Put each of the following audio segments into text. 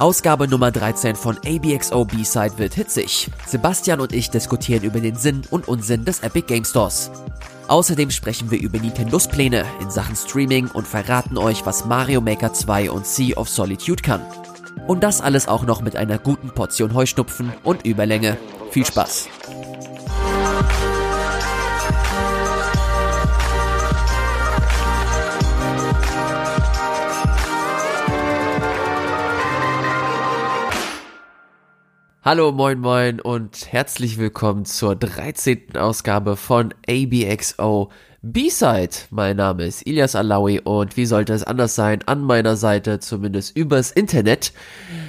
Ausgabe Nummer 13 von ABXO B-Side wird hitzig. Sebastian und ich diskutieren über den Sinn und Unsinn des Epic Game Stores. Außerdem sprechen wir über Nintendos Pläne in Sachen Streaming und verraten euch, was Mario Maker 2 und Sea of Solitude kann. Und das alles auch noch mit einer guten Portion Heuschnupfen und Überlänge. Viel Spaß! Hallo, moin, moin und herzlich willkommen zur 13. Ausgabe von ABXO B-Side. Mein Name ist Ilias Alawi und wie sollte es anders sein, an meiner Seite, zumindest übers Internet,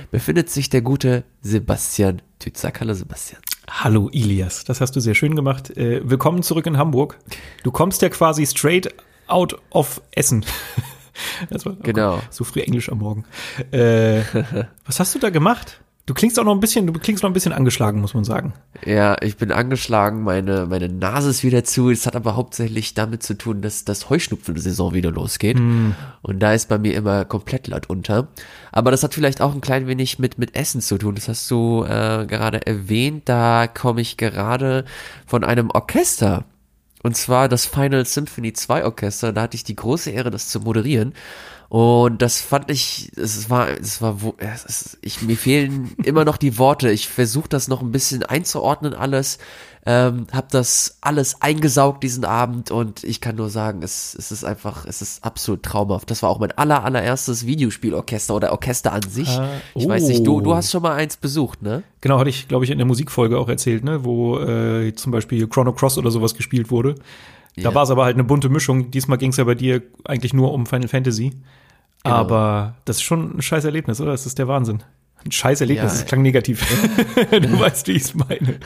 befindet sich der gute Sebastian Tützack. Hallo Sebastian. Hallo Ilias, das hast du sehr schön gemacht. Äh, willkommen zurück in Hamburg. Du kommst ja quasi straight out of Essen. War, genau. so früh Englisch am Morgen. Äh, was hast du da gemacht? Du klingst auch noch ein bisschen, du klingst noch ein bisschen angeschlagen, muss man sagen. Ja, ich bin angeschlagen, meine, meine Nase ist wieder zu. Es hat aber hauptsächlich damit zu tun, dass das Heuschnupfen-Saison wieder losgeht. Mm. Und da ist bei mir immer komplett laut unter. Aber das hat vielleicht auch ein klein wenig mit, mit Essen zu tun. Das hast du äh, gerade erwähnt. Da komme ich gerade von einem Orchester. Und zwar das Final Symphony 2 Orchester. Da hatte ich die große Ehre, das zu moderieren. Und das fand ich, es war, es war, es ist, ich, mir fehlen immer noch die Worte. Ich versuche das noch ein bisschen einzuordnen alles, ähm, habe das alles eingesaugt diesen Abend und ich kann nur sagen, es, es ist einfach, es ist absolut traumhaft. Das war auch mein aller, allererstes Videospielorchester oder Orchester an sich. Ah, oh. Ich weiß nicht, du, du hast schon mal eins besucht, ne? Genau, hatte ich, glaube ich, in der Musikfolge auch erzählt, ne, wo äh, zum Beispiel Chrono Cross oder sowas gespielt wurde. Da yeah. war es aber halt eine bunte Mischung. Diesmal ging es ja bei dir eigentlich nur um Final Fantasy. Genau. Aber das ist schon ein scheiß Erlebnis, oder? Das ist der Wahnsinn. Ein scheiß Erlebnis, ja. das klang negativ. du weißt, wie ich es meine.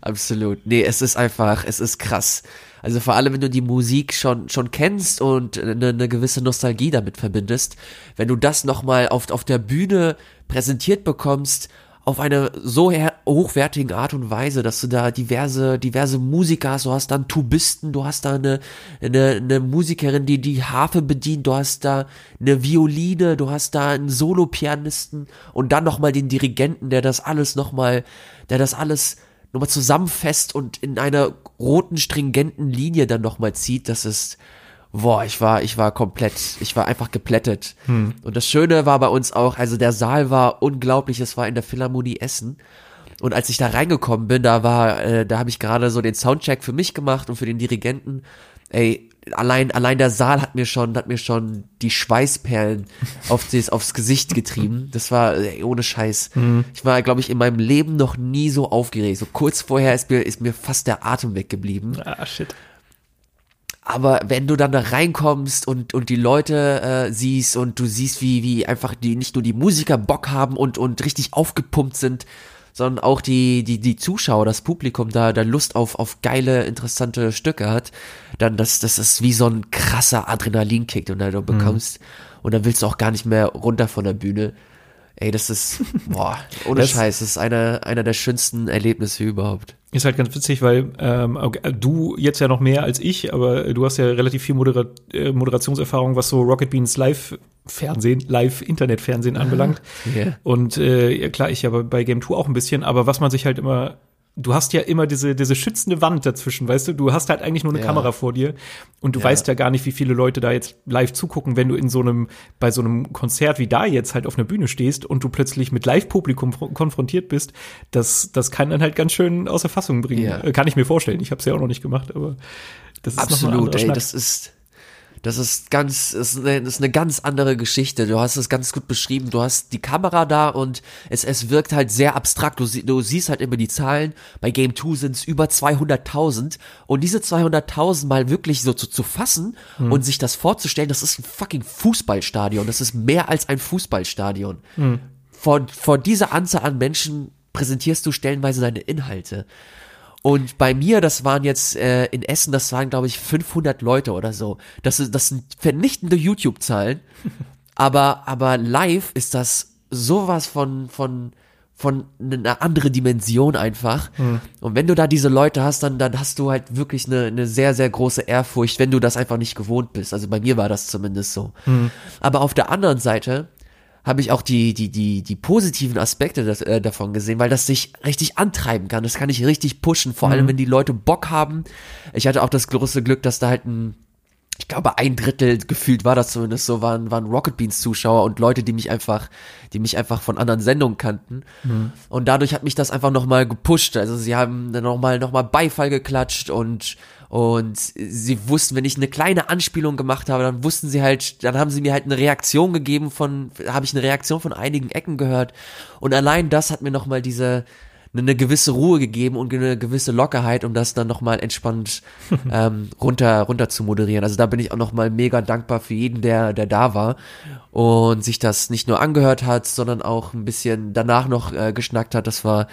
Absolut. Nee, es ist einfach, es ist krass. Also vor allem, wenn du die Musik schon, schon kennst und eine, eine gewisse Nostalgie damit verbindest, wenn du das nochmal auf, auf der Bühne präsentiert bekommst auf eine so hochwertigen Art und Weise, dass du da diverse, diverse Musiker hast, du hast dann Tubisten, du hast da eine, eine, eine Musikerin, die die Harfe bedient, du hast da eine Violine, du hast da einen Solopianisten und dann nochmal den Dirigenten, der das alles nochmal, der das alles nochmal zusammenfasst und in einer roten, stringenten Linie dann nochmal zieht, das ist, boah, ich war, ich war komplett, ich war einfach geplättet. Hm. Und das Schöne war bei uns auch, also der Saal war unglaublich, es war in der Philharmonie Essen. Und als ich da reingekommen bin, da war, äh, da habe ich gerade so den Soundcheck für mich gemacht und für den Dirigenten. Ey, allein, allein der Saal hat mir schon, hat mir schon die Schweißperlen auf das, aufs Gesicht getrieben. Das war ey, ohne Scheiß. Mhm. Ich war, glaube ich, in meinem Leben noch nie so aufgeregt. So kurz vorher ist mir, ist mir fast der Atem weggeblieben. Ah, shit. Aber wenn du dann da reinkommst und, und die Leute äh, siehst und du siehst, wie, wie einfach die nicht nur die Musiker Bock haben und, und richtig aufgepumpt sind, sondern auch die, die, die Zuschauer, das Publikum da, da Lust auf, auf geile, interessante Stücke hat, dann das, das ist wie so ein krasser Adrenalinkick, den du bekommst. Mhm. Und dann willst du auch gar nicht mehr runter von der Bühne. Ey, das ist, boah, ohne das Scheiß, das ist einer, einer der schönsten Erlebnisse überhaupt. Ist halt ganz witzig, weil ähm, du jetzt ja noch mehr als ich, aber du hast ja relativ viel Modera äh, Moderationserfahrung, was so Rocket Beans Live-Fernsehen, Live-Internet-Fernsehen anbelangt. Yeah. Und äh, klar, ich ja bei Game 2 auch ein bisschen, aber was man sich halt immer du hast ja immer diese, diese schützende Wand dazwischen, weißt du? Du hast halt eigentlich nur eine ja. Kamera vor dir und du ja. weißt ja gar nicht, wie viele Leute da jetzt live zugucken, wenn du in so einem, bei so einem Konzert wie da jetzt halt auf einer Bühne stehst und du plötzlich mit Live-Publikum konfrontiert bist. Das, das kann dann halt ganz schön außer Fassung bringen. Ja. Kann ich mir vorstellen. Ich habe es ja auch noch nicht gemacht, aber das ist Absolut, ey, das ist das ist ganz, ist eine, ist eine ganz andere Geschichte. Du hast es ganz gut beschrieben. Du hast die Kamera da und es, es wirkt halt sehr abstrakt. Du, du siehst halt immer die Zahlen. Bei Game 2 sind es über 200.000 und diese 200.000 mal wirklich so zu, zu fassen hm. und sich das vorzustellen, das ist ein fucking Fußballstadion. Das ist mehr als ein Fußballstadion. Hm. Vor, vor dieser Anzahl an Menschen präsentierst du stellenweise deine Inhalte. Und bei mir, das waren jetzt äh, in Essen, das waren glaube ich 500 Leute oder so. Das, ist, das sind vernichtende YouTube-Zahlen. aber, aber live ist das sowas von, von, von einer andere Dimension einfach. Mhm. Und wenn du da diese Leute hast, dann, dann hast du halt wirklich eine, eine sehr, sehr große Ehrfurcht, wenn du das einfach nicht gewohnt bist. Also bei mir war das zumindest so. Mhm. Aber auf der anderen Seite habe ich auch die, die, die, die positiven Aspekte das, äh, davon gesehen, weil das sich richtig antreiben kann. Das kann ich richtig pushen, vor allem wenn die Leute Bock haben. Ich hatte auch das große Glück, dass da halt ein ich glaube, ein Drittel gefühlt war das zumindest so, waren, waren Rocket Beans Zuschauer und Leute, die mich einfach, die mich einfach von anderen Sendungen kannten. Mhm. Und dadurch hat mich das einfach nochmal gepusht. Also sie haben dann nochmal, nochmal Beifall geklatscht und, und sie wussten, wenn ich eine kleine Anspielung gemacht habe, dann wussten sie halt, dann haben sie mir halt eine Reaktion gegeben von, habe ich eine Reaktion von einigen Ecken gehört. Und allein das hat mir nochmal diese, eine gewisse Ruhe gegeben und eine gewisse Lockerheit, um das dann nochmal entspannt ähm, runter, runter zu moderieren. Also da bin ich auch nochmal mega dankbar für jeden, der, der da war und sich das nicht nur angehört hat, sondern auch ein bisschen danach noch äh, geschnackt hat. Das war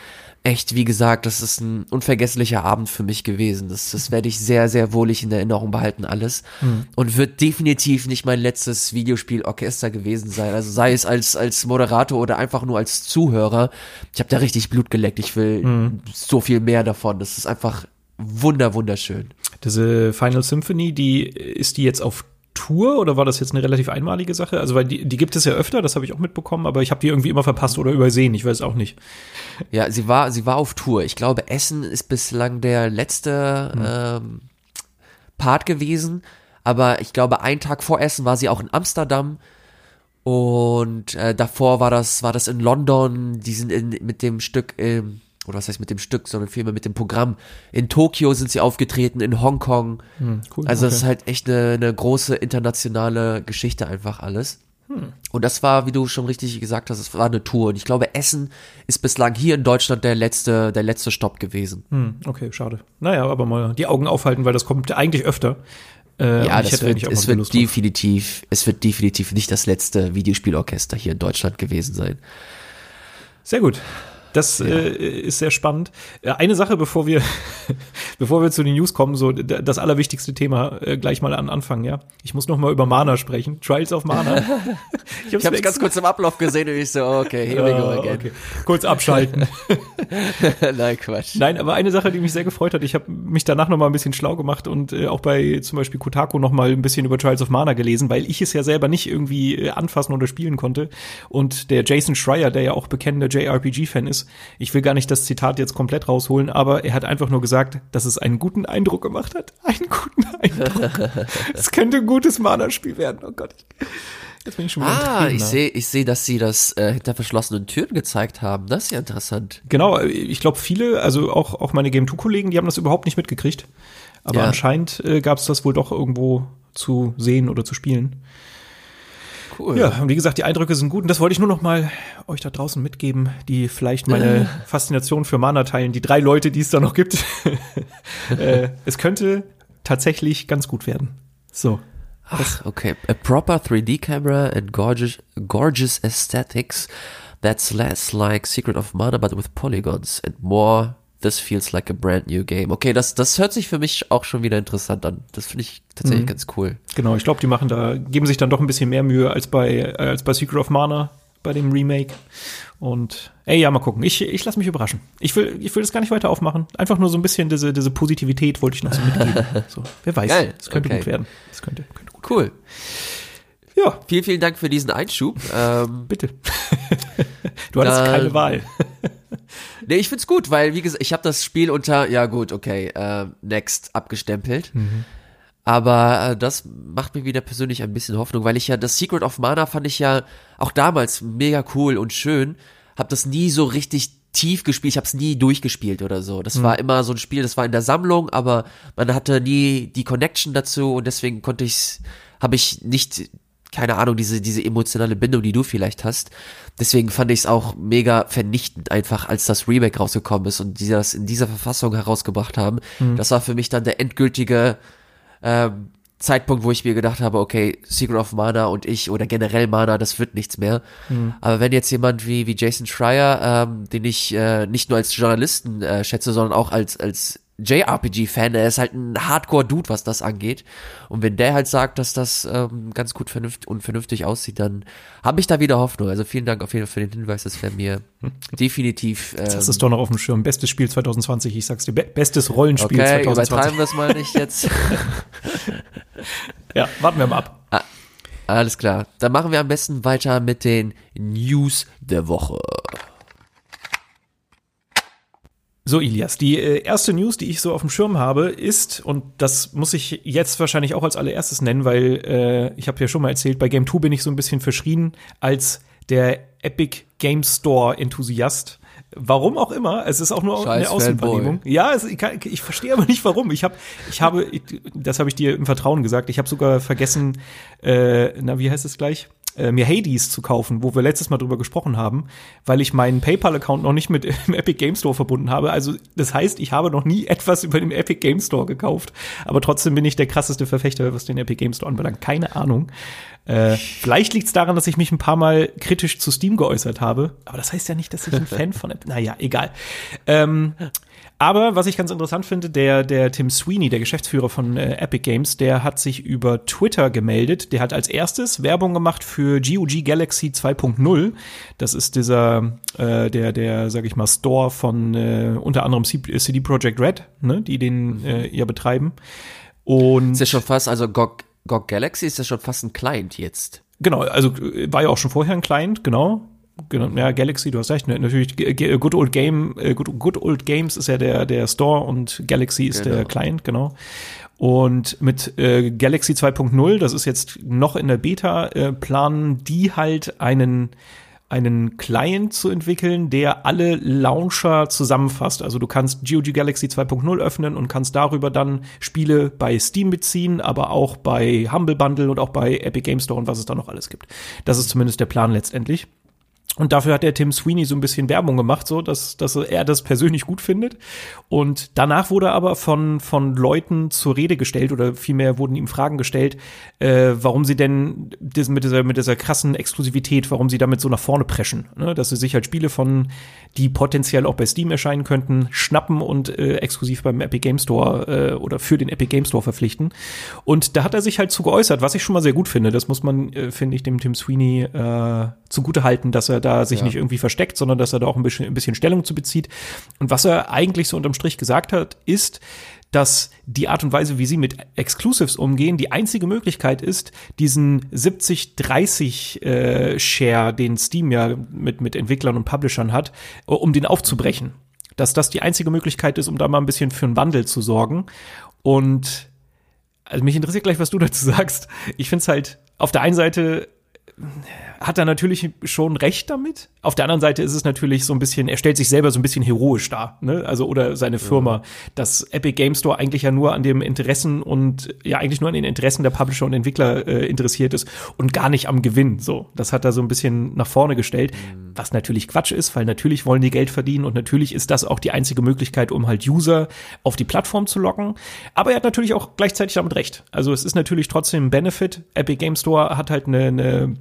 echt, wie gesagt, das ist ein unvergesslicher Abend für mich gewesen. Das, das werde ich sehr, sehr wohlig in Erinnerung behalten, alles. Mhm. Und wird definitiv nicht mein letztes Videospiel-Orchester gewesen sein. Also sei es als, als Moderator oder einfach nur als Zuhörer. Ich habe da richtig Blut geleckt. Ich will mhm. so viel mehr davon. Das ist einfach wunder, wunderschön. Diese Final Symphony, die ist die jetzt auf Tour oder war das jetzt eine relativ einmalige Sache? Also, weil die, die gibt es ja öfter, das habe ich auch mitbekommen, aber ich habe die irgendwie immer verpasst oder übersehen, ich weiß auch nicht. Ja, sie war, sie war auf Tour. Ich glaube, Essen ist bislang der letzte hm. ähm, Part gewesen, aber ich glaube, einen Tag vor Essen war sie auch in Amsterdam. Und äh, davor war das, war das in London, die sind in, mit dem Stück ähm, oder was heißt mit dem Stück, sondern vielmehr mit dem Programm. In Tokio sind sie aufgetreten, in Hongkong. Hm, cool, also okay. das ist halt echt eine, eine große internationale Geschichte einfach alles. Hm. Und das war, wie du schon richtig gesagt hast, es war eine Tour. Und ich glaube, Essen ist bislang hier in Deutschland der letzte, der letzte Stopp gewesen. Hm, okay, schade. Naja, aber mal die Augen aufhalten, weil das kommt eigentlich öfter. Äh, ja, das wird, es wird definitiv, es wird definitiv nicht das letzte Videospielorchester hier in Deutschland gewesen sein. Sehr gut. Das ja. äh, ist sehr spannend. Äh, eine Sache, bevor wir, bevor wir zu den News kommen, so das allerwichtigste Thema äh, gleich mal an Anfang, ja. Ich muss noch mal über Mana sprechen. Trials of Mana. ich habe es ganz kurz im Ablauf gesehen und ich so, okay, here we go again. Okay. Kurz abschalten. Nein, Quatsch. Nein, aber eine Sache, die mich sehr gefreut hat, ich habe mich danach noch mal ein bisschen schlau gemacht und äh, auch bei zum Beispiel Kotaku noch mal ein bisschen über Trials of Mana gelesen, weil ich es ja selber nicht irgendwie äh, anfassen oder spielen konnte. Und der Jason Schreier, der ja auch bekennender JRPG-Fan ist, ist. Ich will gar nicht das Zitat jetzt komplett rausholen, aber er hat einfach nur gesagt, dass es einen guten Eindruck gemacht hat. Einen guten Eindruck. Es könnte ein gutes Mana-Spiel werden. Oh Gott. Jetzt bin ich schon wieder Ah, ich sehe, ich sehe, dass sie das äh, hinter verschlossenen Türen gezeigt haben. Das ist ja interessant. Genau, ich glaube viele, also auch auch meine Game 2 Kollegen, die haben das überhaupt nicht mitgekriegt. Aber ja. anscheinend äh, gab es das wohl doch irgendwo zu sehen oder zu spielen. Cool. Ja, und wie gesagt, die Eindrücke sind gut. Und das wollte ich nur noch mal euch da draußen mitgeben, die vielleicht meine Faszination für Mana teilen. Die drei Leute, die es da noch gibt. äh, es könnte tatsächlich ganz gut werden. So. Ach, okay. A proper 3D camera and gorgeous, gorgeous aesthetics that's less like Secret of Mana, but with polygons and more this feels like a brand new game. Okay, das, das hört sich für mich auch schon wieder interessant an. Das finde ich tatsächlich mhm. ganz cool. Genau, ich glaube, die machen da, geben sich dann doch ein bisschen mehr Mühe als bei, äh, als bei Secret of Mana, bei dem Remake. Und ey, ja, mal gucken. Ich, ich lasse mich überraschen. Ich will, ich will das gar nicht weiter aufmachen. Einfach nur so ein bisschen diese, diese Positivität wollte ich noch so mitgeben. so, wer weiß. Es könnte okay. gut werden. Es könnte, könnte gut Cool. Werden. Ja. Vielen, vielen Dank für diesen Einschub. Ähm, Bitte. du hattest keine Wahl. Nee, ich find's gut, weil, wie gesagt, ich habe das Spiel unter, ja gut, okay, äh, next abgestempelt. Mhm. Aber äh, das macht mir wieder persönlich ein bisschen Hoffnung, weil ich ja das Secret of Mana fand ich ja auch damals mega cool und schön. Hab das nie so richtig tief gespielt, ich habe es nie durchgespielt oder so. Das mhm. war immer so ein Spiel, das war in der Sammlung, aber man hatte nie die Connection dazu und deswegen konnte ich's, habe ich nicht keine Ahnung, diese, diese emotionale Bindung, die du vielleicht hast. Deswegen fand ich es auch mega vernichtend einfach, als das Remake rausgekommen ist und die das in dieser Verfassung herausgebracht haben. Mhm. Das war für mich dann der endgültige ähm, Zeitpunkt, wo ich mir gedacht habe, okay, Secret of Mana und ich oder generell Mana, das wird nichts mehr. Mhm. Aber wenn jetzt jemand wie, wie Jason Schreier, ähm, den ich äh, nicht nur als Journalisten äh, schätze, sondern auch als, als JRPG-Fan, er ist halt ein Hardcore-Dude, was das angeht. Und wenn der halt sagt, dass das ähm, ganz gut vernünftig und vernünftig aussieht, dann habe ich da wieder Hoffnung. Also vielen Dank auf jeden Fall für den Hinweis, das wäre mir definitiv. Ähm, das ist doch noch auf dem Schirm. Bestes Spiel 2020, ich sag's dir. Be bestes Rollenspiel okay, 2020. Übertreiben wir es mal nicht jetzt. ja, warten wir mal ab. Ah, Alles klar. Dann machen wir am besten weiter mit den News der Woche. So, Ilias, die äh, erste News, die ich so auf dem Schirm habe, ist, und das muss ich jetzt wahrscheinlich auch als allererstes nennen, weil äh, ich habe ja schon mal erzählt, bei Game 2 bin ich so ein bisschen verschrien als der Epic Game Store Enthusiast. Warum auch immer, es ist auch nur Scheiß eine Außenwahrnehmung. Ja, es, ich, kann, ich verstehe aber nicht warum. Ich habe, ich habe, ich, das habe ich dir im Vertrauen gesagt. Ich habe sogar vergessen, äh, na wie heißt es gleich? Äh, mir Hades zu kaufen, wo wir letztes Mal drüber gesprochen haben, weil ich meinen PayPal-Account noch nicht mit dem Epic Game Store verbunden habe. Also das heißt, ich habe noch nie etwas über den Epic Game Store gekauft, aber trotzdem bin ich der krasseste Verfechter, was den Epic Game Store anbelangt. Keine Ahnung. Äh, vielleicht liegt es daran, dass ich mich ein paar Mal kritisch zu Steam geäußert habe, aber das heißt ja nicht, dass ich ein Fan von Epic. Naja, egal. Ähm, aber was ich ganz interessant finde, der, der Tim Sweeney, der Geschäftsführer von äh, Epic Games, der hat sich über Twitter gemeldet. Der hat als erstes Werbung gemacht für GOG Galaxy 2.0. Das ist dieser, äh, der, der, sag ich mal, Store von äh, unter anderem CD Projekt Red, ne, die den äh, ja betreiben. Und ist ja schon fast, also GOG, GOG Galaxy ist ja schon fast ein Client jetzt. Genau, also äh, war ja auch schon vorher ein Client, genau genau, ja, Galaxy, du hast recht, ne, natürlich Good Old Game, äh, Good, Good Old Games ist ja der, der Store und Galaxy ist genau. der Client, genau. Und mit äh, Galaxy 2.0, das ist jetzt noch in der Beta, äh, planen die halt einen einen Client zu entwickeln, der alle Launcher zusammenfasst. Also du kannst GOG Galaxy 2.0 öffnen und kannst darüber dann Spiele bei Steam beziehen, aber auch bei Humble Bundle und auch bei Epic Game Store und was es da noch alles gibt. Das ist zumindest der Plan letztendlich. Und dafür hat der Tim Sweeney so ein bisschen Werbung gemacht, so dass, dass er das persönlich gut findet. Und danach wurde aber von, von Leuten zur Rede gestellt oder vielmehr wurden ihm Fragen gestellt, äh, warum sie denn das, mit, dieser, mit dieser krassen Exklusivität, warum sie damit so nach vorne preschen. Ne? Dass sie sich halt Spiele von, die potenziell auch bei Steam erscheinen könnten, schnappen und äh, exklusiv beim Epic Game Store äh, oder für den Epic Game Store verpflichten. Und da hat er sich halt zu geäußert, was ich schon mal sehr gut finde. Das muss man, äh, finde ich, dem Tim Sweeney äh, zugute halten, dass er da da sich ja. nicht irgendwie versteckt, sondern dass er da auch ein bisschen, ein bisschen Stellung zu bezieht. Und was er eigentlich so unterm Strich gesagt hat, ist, dass die Art und Weise, wie sie mit Exclusives umgehen, die einzige Möglichkeit ist, diesen 70-30 äh, Share, den Steam ja mit, mit Entwicklern und Publishern hat, um den aufzubrechen. Dass das die einzige Möglichkeit ist, um da mal ein bisschen für einen Wandel zu sorgen. Und also mich interessiert gleich, was du dazu sagst. Ich finde es halt auf der einen Seite hat er natürlich schon recht damit. Auf der anderen Seite ist es natürlich so ein bisschen, er stellt sich selber so ein bisschen heroisch dar, ne? Also oder seine Firma, ja. dass Epic Game Store eigentlich ja nur an dem Interessen und ja eigentlich nur an den Interessen der Publisher und Entwickler äh, interessiert ist und gar nicht am Gewinn. So, das hat er so ein bisschen nach vorne gestellt, mhm. was natürlich Quatsch ist, weil natürlich wollen die Geld verdienen und natürlich ist das auch die einzige Möglichkeit, um halt User auf die Plattform zu locken. Aber er hat natürlich auch gleichzeitig damit recht. Also es ist natürlich trotzdem ein Benefit. Epic Game Store hat halt eine, eine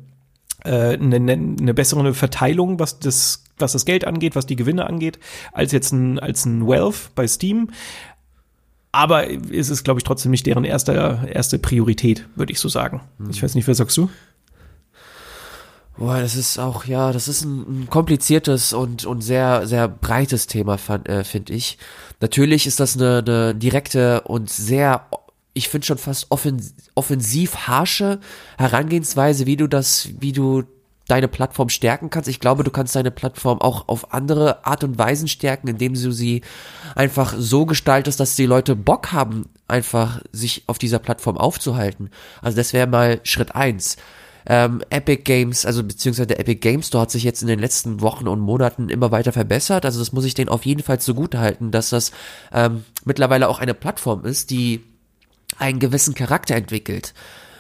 eine, eine bessere Verteilung, was das, was das Geld angeht, was die Gewinne angeht, als jetzt ein, als ein Wealth bei Steam. Aber es ist, glaube ich, trotzdem nicht deren erste, erste Priorität, würde ich so sagen. Mhm. Ich weiß nicht, was sagst du? Boah, das ist auch, ja, das ist ein, ein kompliziertes und, und sehr, sehr breites Thema, äh, finde ich. Natürlich ist das eine, eine direkte und sehr ich finde schon fast offensiv, harsche Herangehensweise, wie du das, wie du deine Plattform stärken kannst. Ich glaube, du kannst deine Plattform auch auf andere Art und Weisen stärken, indem du sie einfach so gestaltest, dass die Leute Bock haben, einfach sich auf dieser Plattform aufzuhalten. Also das wäre mal Schritt eins. Ähm, Epic Games, also beziehungsweise der Epic Games Store hat sich jetzt in den letzten Wochen und Monaten immer weiter verbessert. Also das muss ich denen auf jeden Fall zugute halten, dass das ähm, mittlerweile auch eine Plattform ist, die einen gewissen Charakter entwickelt.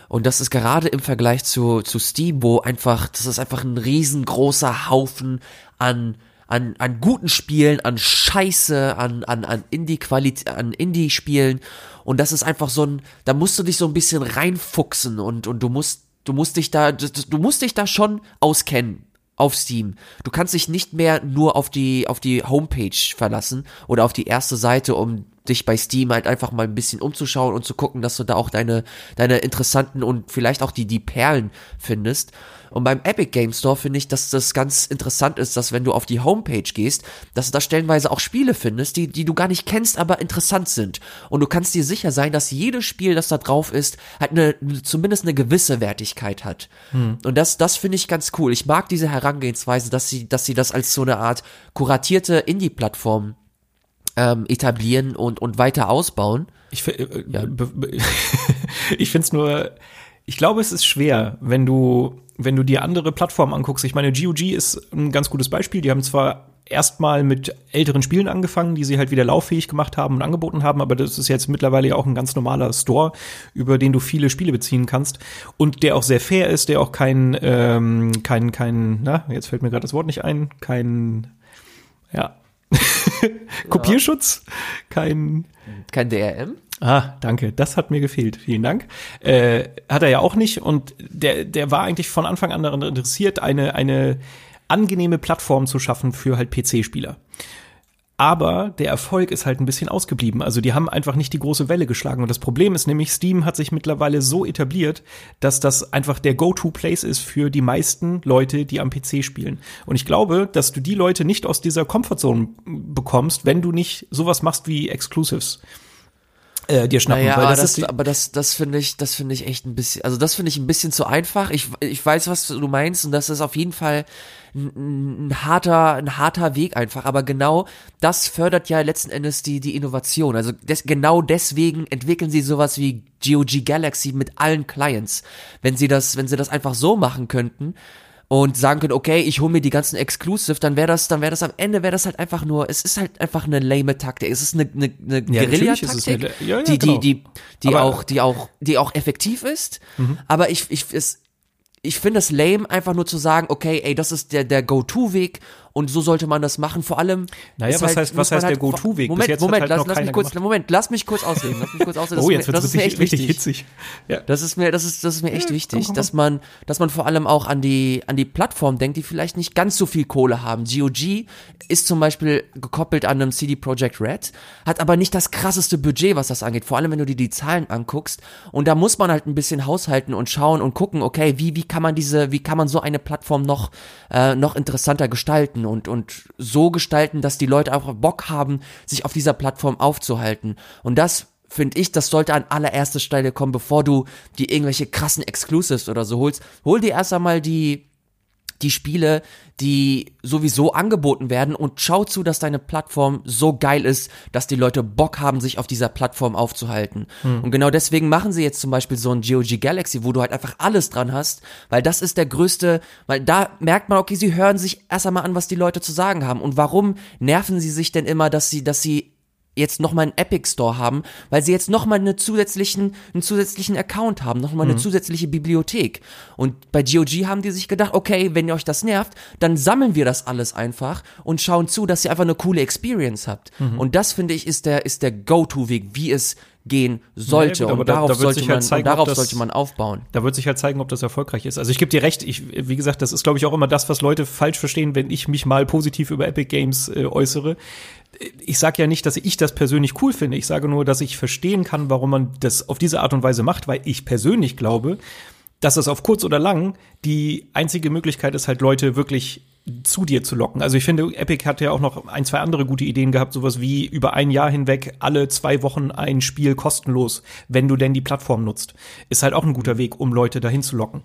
Und das ist gerade im Vergleich zu, zu Steam, einfach, das ist einfach ein riesengroßer Haufen an, an, an guten Spielen, an Scheiße, an, an, an Indie-Qualität, an Indie-Spielen. Und das ist einfach so ein, da musst du dich so ein bisschen reinfuchsen und, und du musst, du musst dich da, du musst dich da schon auskennen auf Steam. Du kannst dich nicht mehr nur auf die, auf die Homepage verlassen oder auf die erste Seite, um dich bei Steam halt einfach mal ein bisschen umzuschauen und zu gucken, dass du da auch deine, deine interessanten und vielleicht auch die, die Perlen findest. Und beim Epic Game Store finde ich, dass das ganz interessant ist, dass wenn du auf die Homepage gehst, dass du da stellenweise auch Spiele findest, die, die du gar nicht kennst, aber interessant sind. Und du kannst dir sicher sein, dass jedes Spiel, das da drauf ist, halt eine, zumindest eine gewisse Wertigkeit hat. Hm. Und das, das finde ich ganz cool. Ich mag diese Herangehensweise, dass sie, dass sie das als so eine Art kuratierte Indie-Plattform ähm, etablieren und, und weiter ausbauen. Ich, äh, ja. ich finde es nur, ich glaube, es ist schwer, wenn du wenn du dir andere Plattformen anguckst, ich meine, GOG ist ein ganz gutes Beispiel. Die haben zwar erstmal mit älteren Spielen angefangen, die sie halt wieder lauffähig gemacht haben und angeboten haben, aber das ist jetzt mittlerweile ja auch ein ganz normaler Store, über den du viele Spiele beziehen kannst und der auch sehr fair ist, der auch kein, ähm, kein, kein, na, jetzt fällt mir gerade das Wort nicht ein, kein, ja, Kopierschutz, kein, kein DRM? Ah, danke. Das hat mir gefehlt. Vielen Dank. Äh, hat er ja auch nicht. Und der, der war eigentlich von Anfang an daran interessiert, eine, eine angenehme Plattform zu schaffen für halt PC-Spieler. Aber der Erfolg ist halt ein bisschen ausgeblieben. Also die haben einfach nicht die große Welle geschlagen. Und das Problem ist nämlich, Steam hat sich mittlerweile so etabliert, dass das einfach der Go-To-Place ist für die meisten Leute, die am PC spielen. Und ich glaube, dass du die Leute nicht aus dieser Comfortzone bekommst, wenn du nicht sowas machst wie Exclusives äh, dir schnappen. Naja, weil das, das ist, aber das, das finde ich, das finde ich echt ein bisschen, also das finde ich ein bisschen zu einfach. Ich, ich weiß, was du meinst und das ist auf jeden Fall ein, ein harter, ein harter Weg einfach. Aber genau das fördert ja letzten Endes die, die Innovation. Also des, genau deswegen entwickeln sie sowas wie GOG Galaxy mit allen Clients. Wenn sie das, wenn sie das einfach so machen könnten, und sagen können, okay, ich hole mir die ganzen Exclusive, dann wäre das, dann wäre das am Ende wäre das halt einfach nur, es ist halt einfach eine lame Taktik. Es ist eine, eine, eine ja, Guerilla-Taktik, ja, ja, die, genau. die, die, die auch, die auch, die auch effektiv ist. Mhm. Aber ich, ich, es, ich finde es lame, einfach nur zu sagen, okay, ey, das ist der, der Go-To-Weg und so sollte man das machen. Vor allem. Naja, was halt, heißt, was heißt halt, der Go-To-Weg? Moment, Moment, halt lass, lass mich kurz, Moment, lass mich kurz ausreden. Lass mich kurz ausreden. oh, jetzt wird es richtig, richtig hitzig. Ja. Das ist mir, das ist, das ist mir echt ja, wichtig, komm, komm. dass man, dass man vor allem auch an die, an die Plattform denkt, die vielleicht nicht ganz so viel Kohle haben. GOG ist zum Beispiel gekoppelt an einem CD Projekt Red, hat aber nicht das krasseste Budget, was das angeht. Vor allem, wenn du dir die Zahlen anguckst. Und da muss man halt ein bisschen haushalten und schauen und gucken, okay, wie, wie kann man diese, wie kann man so eine Plattform noch, äh, noch interessanter gestalten und, und so gestalten, dass die Leute einfach Bock haben, sich auf dieser Plattform aufzuhalten. Und das finde ich, das sollte an allererster Stelle kommen, bevor du die irgendwelche krassen Exclusives oder so holst. Hol dir erst einmal die die Spiele, die sowieso angeboten werden und schau zu, dass deine Plattform so geil ist, dass die Leute Bock haben, sich auf dieser Plattform aufzuhalten. Hm. Und genau deswegen machen sie jetzt zum Beispiel so ein GOG Galaxy, wo du halt einfach alles dran hast, weil das ist der größte, weil da merkt man, okay, sie hören sich erst einmal an, was die Leute zu sagen haben. Und warum nerven sie sich denn immer, dass sie, dass sie jetzt nochmal einen Epic Store haben, weil sie jetzt nochmal eine zusätzlichen, einen zusätzlichen Account haben, nochmal mhm. eine zusätzliche Bibliothek. Und bei GOG haben die sich gedacht, okay, wenn ihr euch das nervt, dann sammeln wir das alles einfach und schauen zu, dass ihr einfach eine coole Experience habt. Mhm. Und das finde ich ist der, ist der Go-To-Weg, wie es gehen sollte. Ja, gut, und darauf, da, da sollte, halt man, zeigen, darauf das, sollte man aufbauen. Da wird sich halt zeigen, ob das erfolgreich ist. Also ich gebe dir recht, ich, wie gesagt, das ist, glaube ich, auch immer das, was Leute falsch verstehen, wenn ich mich mal positiv über Epic Games äh, äußere. Ich sage ja nicht, dass ich das persönlich cool finde. Ich sage nur, dass ich verstehen kann, warum man das auf diese Art und Weise macht, weil ich persönlich glaube, dass es auf kurz oder lang die einzige Möglichkeit ist, halt Leute wirklich zu dir zu locken. Also ich finde, Epic hat ja auch noch ein, zwei andere gute Ideen gehabt, sowas wie über ein Jahr hinweg alle zwei Wochen ein Spiel kostenlos, wenn du denn die Plattform nutzt. Ist halt auch ein guter Weg, um Leute dahin zu locken.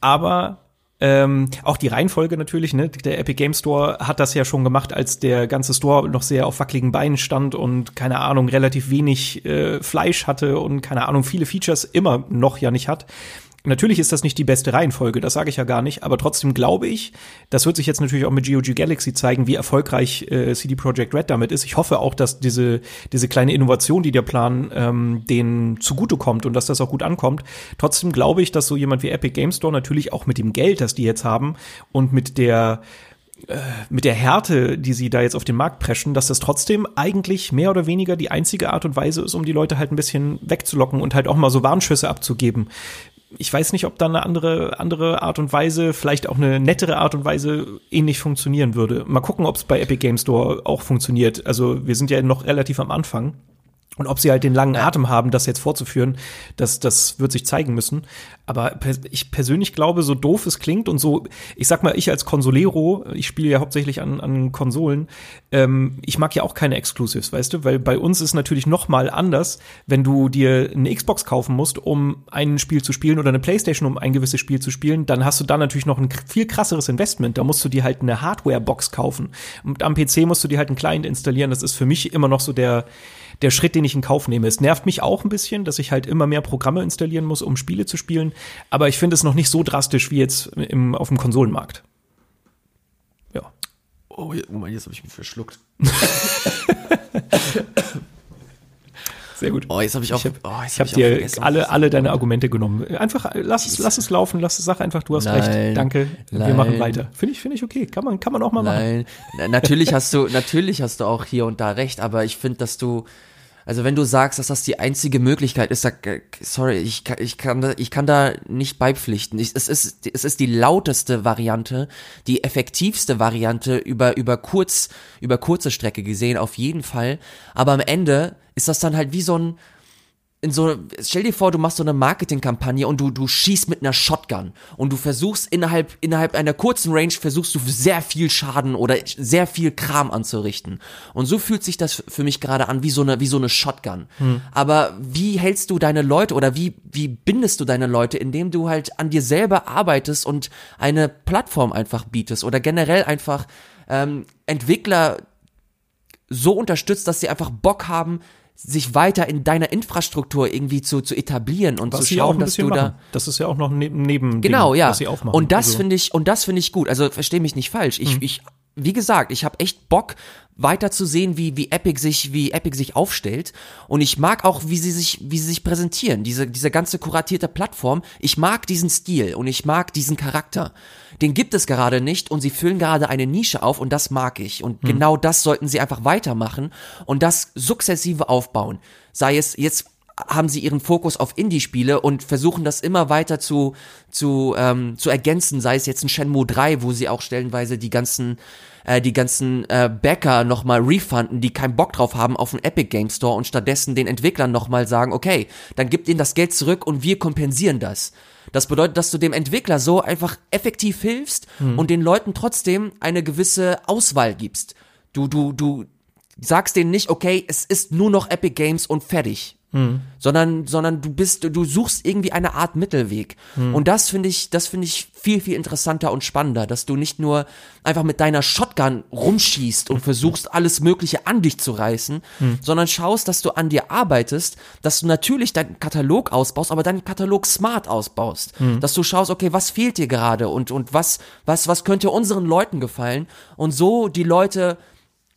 Aber ähm, auch die Reihenfolge natürlich, ne? Der Epic Game Store hat das ja schon gemacht, als der ganze Store noch sehr auf wackeligen Beinen stand und keine Ahnung, relativ wenig äh, Fleisch hatte und keine Ahnung, viele Features immer noch ja nicht hat. Natürlich ist das nicht die beste Reihenfolge, das sage ich ja gar nicht, aber trotzdem glaube ich, das wird sich jetzt natürlich auch mit GOG Galaxy zeigen, wie erfolgreich äh, CD Projekt Red damit ist. Ich hoffe auch, dass diese, diese kleine Innovation, die der Plan ähm, denen zugutekommt und dass das auch gut ankommt. Trotzdem glaube ich, dass so jemand wie Epic Game Store natürlich auch mit dem Geld, das die jetzt haben und mit der äh, mit der Härte, die sie da jetzt auf den Markt preschen, dass das trotzdem eigentlich mehr oder weniger die einzige Art und Weise ist, um die Leute halt ein bisschen wegzulocken und halt auch mal so Warnschüsse abzugeben ich weiß nicht, ob da eine andere, andere Art und Weise, vielleicht auch eine nettere Art und Weise ähnlich funktionieren würde. Mal gucken, ob es bei Epic Games Store auch funktioniert. Also wir sind ja noch relativ am Anfang. Und ob sie halt den langen Atem haben, das jetzt fortzuführen, das, das wird sich zeigen müssen. Aber ich persönlich glaube, so doof es klingt und so, ich sag mal, ich als Consolero, ich spiele ja hauptsächlich an, an Konsolen, ähm, ich mag ja auch keine Exclusives, weißt du, weil bei uns ist natürlich noch mal anders, wenn du dir eine Xbox kaufen musst, um ein Spiel zu spielen oder eine Playstation, um ein gewisses Spiel zu spielen, dann hast du da natürlich noch ein viel krasseres Investment. Da musst du dir halt eine Hardware-Box kaufen. Und am PC musst du dir halt einen Client installieren. Das ist für mich immer noch so der, der Schritt, den ich in Kauf nehme. Es nervt mich auch ein bisschen, dass ich halt immer mehr Programme installieren muss, um Spiele zu spielen. Aber ich finde es noch nicht so drastisch wie jetzt im, auf dem Konsolenmarkt. Ja. Oh, Moment, jetzt habe ich mich verschluckt. Sehr gut. Oh, jetzt habe ich auch. Ich habe oh, hab dir alle, alle deine Argumente genommen. Einfach lass es, lass es laufen, lass es, sag einfach, du hast Nein, recht. Danke. Nein. Wir machen weiter. Finde ich, finde ich okay. Kann man, kann man auch mal Nein. machen. Natürlich hast du, natürlich hast du auch hier und da recht, aber ich finde, dass du also wenn du sagst, dass das die einzige Möglichkeit ist, sag, äh, sorry, ich, ich, kann, da, ich kann da nicht beipflichten. Ich, es, ist, es ist die lauteste Variante, die effektivste Variante über, über, kurz, über kurze Strecke gesehen, auf jeden Fall. Aber am Ende ist das dann halt wie so ein, in so, stell dir vor, du machst so eine Marketingkampagne und du, du schießt mit einer Shotgun und du versuchst innerhalb, innerhalb einer kurzen Range versuchst du sehr viel Schaden oder sehr viel Kram anzurichten. Und so fühlt sich das für mich gerade an wie so eine, wie so eine Shotgun. Hm. Aber wie hältst du deine Leute oder wie, wie bindest du deine Leute, indem du halt an dir selber arbeitest und eine Plattform einfach bietest oder generell einfach ähm, Entwickler so unterstützt, dass sie einfach Bock haben, sich weiter in deiner Infrastruktur irgendwie zu, zu etablieren und was zu schauen, dass du machen. da. Das ist ja auch noch neben, neben genau, Ding, ja. was sie aufmachen. Und das also. finde ich, und das finde ich gut. Also verstehe mich nicht falsch. Ich, mhm. ich, wie gesagt, ich habe echt Bock, weiter zu sehen, wie, wie Epic sich, wie Epic sich aufstellt. Und ich mag auch, wie sie sich, wie sie sich präsentieren. Diese, diese ganze kuratierte Plattform. Ich mag diesen Stil und ich mag diesen Charakter. Den gibt es gerade nicht und sie füllen gerade eine Nische auf und das mag ich. Und hm. genau das sollten sie einfach weitermachen und das sukzessive aufbauen. Sei es jetzt haben sie ihren Fokus auf Indie-Spiele und versuchen das immer weiter zu, zu, ähm, zu ergänzen, sei es jetzt ein Shenmue 3, wo sie auch stellenweise die ganzen äh, die ganzen äh, Bäcker nochmal refunden, die keinen Bock drauf haben auf den Epic Game Store und stattdessen den Entwicklern nochmal sagen, okay, dann gibt ihnen das Geld zurück und wir kompensieren das. Das bedeutet, dass du dem Entwickler so einfach effektiv hilfst hm. und den Leuten trotzdem eine gewisse Auswahl gibst. Du, du, du sagst denen nicht, okay, es ist nur noch Epic Games und fertig. Mhm. sondern sondern du bist du suchst irgendwie eine Art Mittelweg mhm. und das finde ich das finde ich viel viel interessanter und spannender dass du nicht nur einfach mit deiner Shotgun rumschießt und versuchst alles mögliche an dich zu reißen mhm. sondern schaust dass du an dir arbeitest dass du natürlich deinen Katalog ausbaust aber deinen Katalog smart ausbaust mhm. dass du schaust okay was fehlt dir gerade und und was was was könnte unseren Leuten gefallen und so die Leute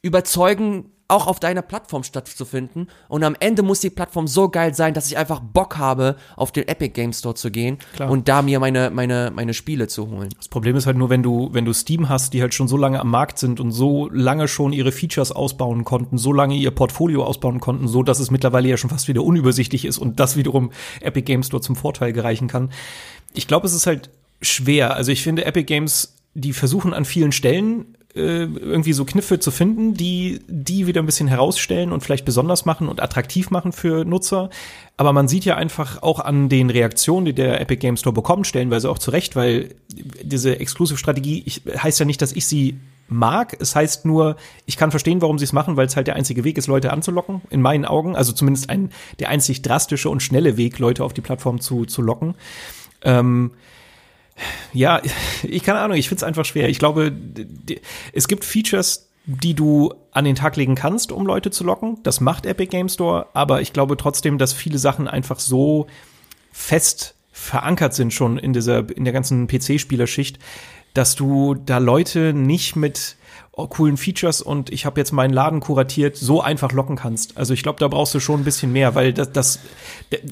überzeugen auch auf deiner Plattform stattzufinden. Und am Ende muss die Plattform so geil sein, dass ich einfach Bock habe, auf den Epic Game Store zu gehen Klar. und da mir meine, meine, meine Spiele zu holen. Das Problem ist halt nur, wenn du, wenn du Steam hast, die halt schon so lange am Markt sind und so lange schon ihre Features ausbauen konnten, so lange ihr Portfolio ausbauen konnten, so dass es mittlerweile ja schon fast wieder unübersichtlich ist und das wiederum Epic Game Store zum Vorteil gereichen kann. Ich glaube, es ist halt schwer. Also ich finde Epic Games die versuchen an vielen Stellen äh, irgendwie so Kniffe zu finden, die die wieder ein bisschen herausstellen und vielleicht besonders machen und attraktiv machen für Nutzer. Aber man sieht ja einfach auch an den Reaktionen, die der Epic Game Store bekommt, stellenweise auch zu Recht, weil diese Exclusive-Strategie heißt ja nicht, dass ich sie mag. Es heißt nur, ich kann verstehen, warum sie es machen, weil es halt der einzige Weg ist, Leute anzulocken, in meinen Augen. Also zumindest ein, der einzig drastische und schnelle Weg, Leute auf die Plattform zu, zu locken. Ähm, ja, ich keine Ahnung, ich finde es einfach schwer. Ich glaube, es gibt Features, die du an den Tag legen kannst, um Leute zu locken. Das macht Epic Game Store, aber ich glaube trotzdem, dass viele Sachen einfach so fest verankert sind schon in dieser, in der ganzen PC-Spielerschicht, dass du da Leute nicht mit coolen Features und ich habe jetzt meinen Laden kuratiert, so einfach locken kannst. Also ich glaube, da brauchst du schon ein bisschen mehr, weil das, das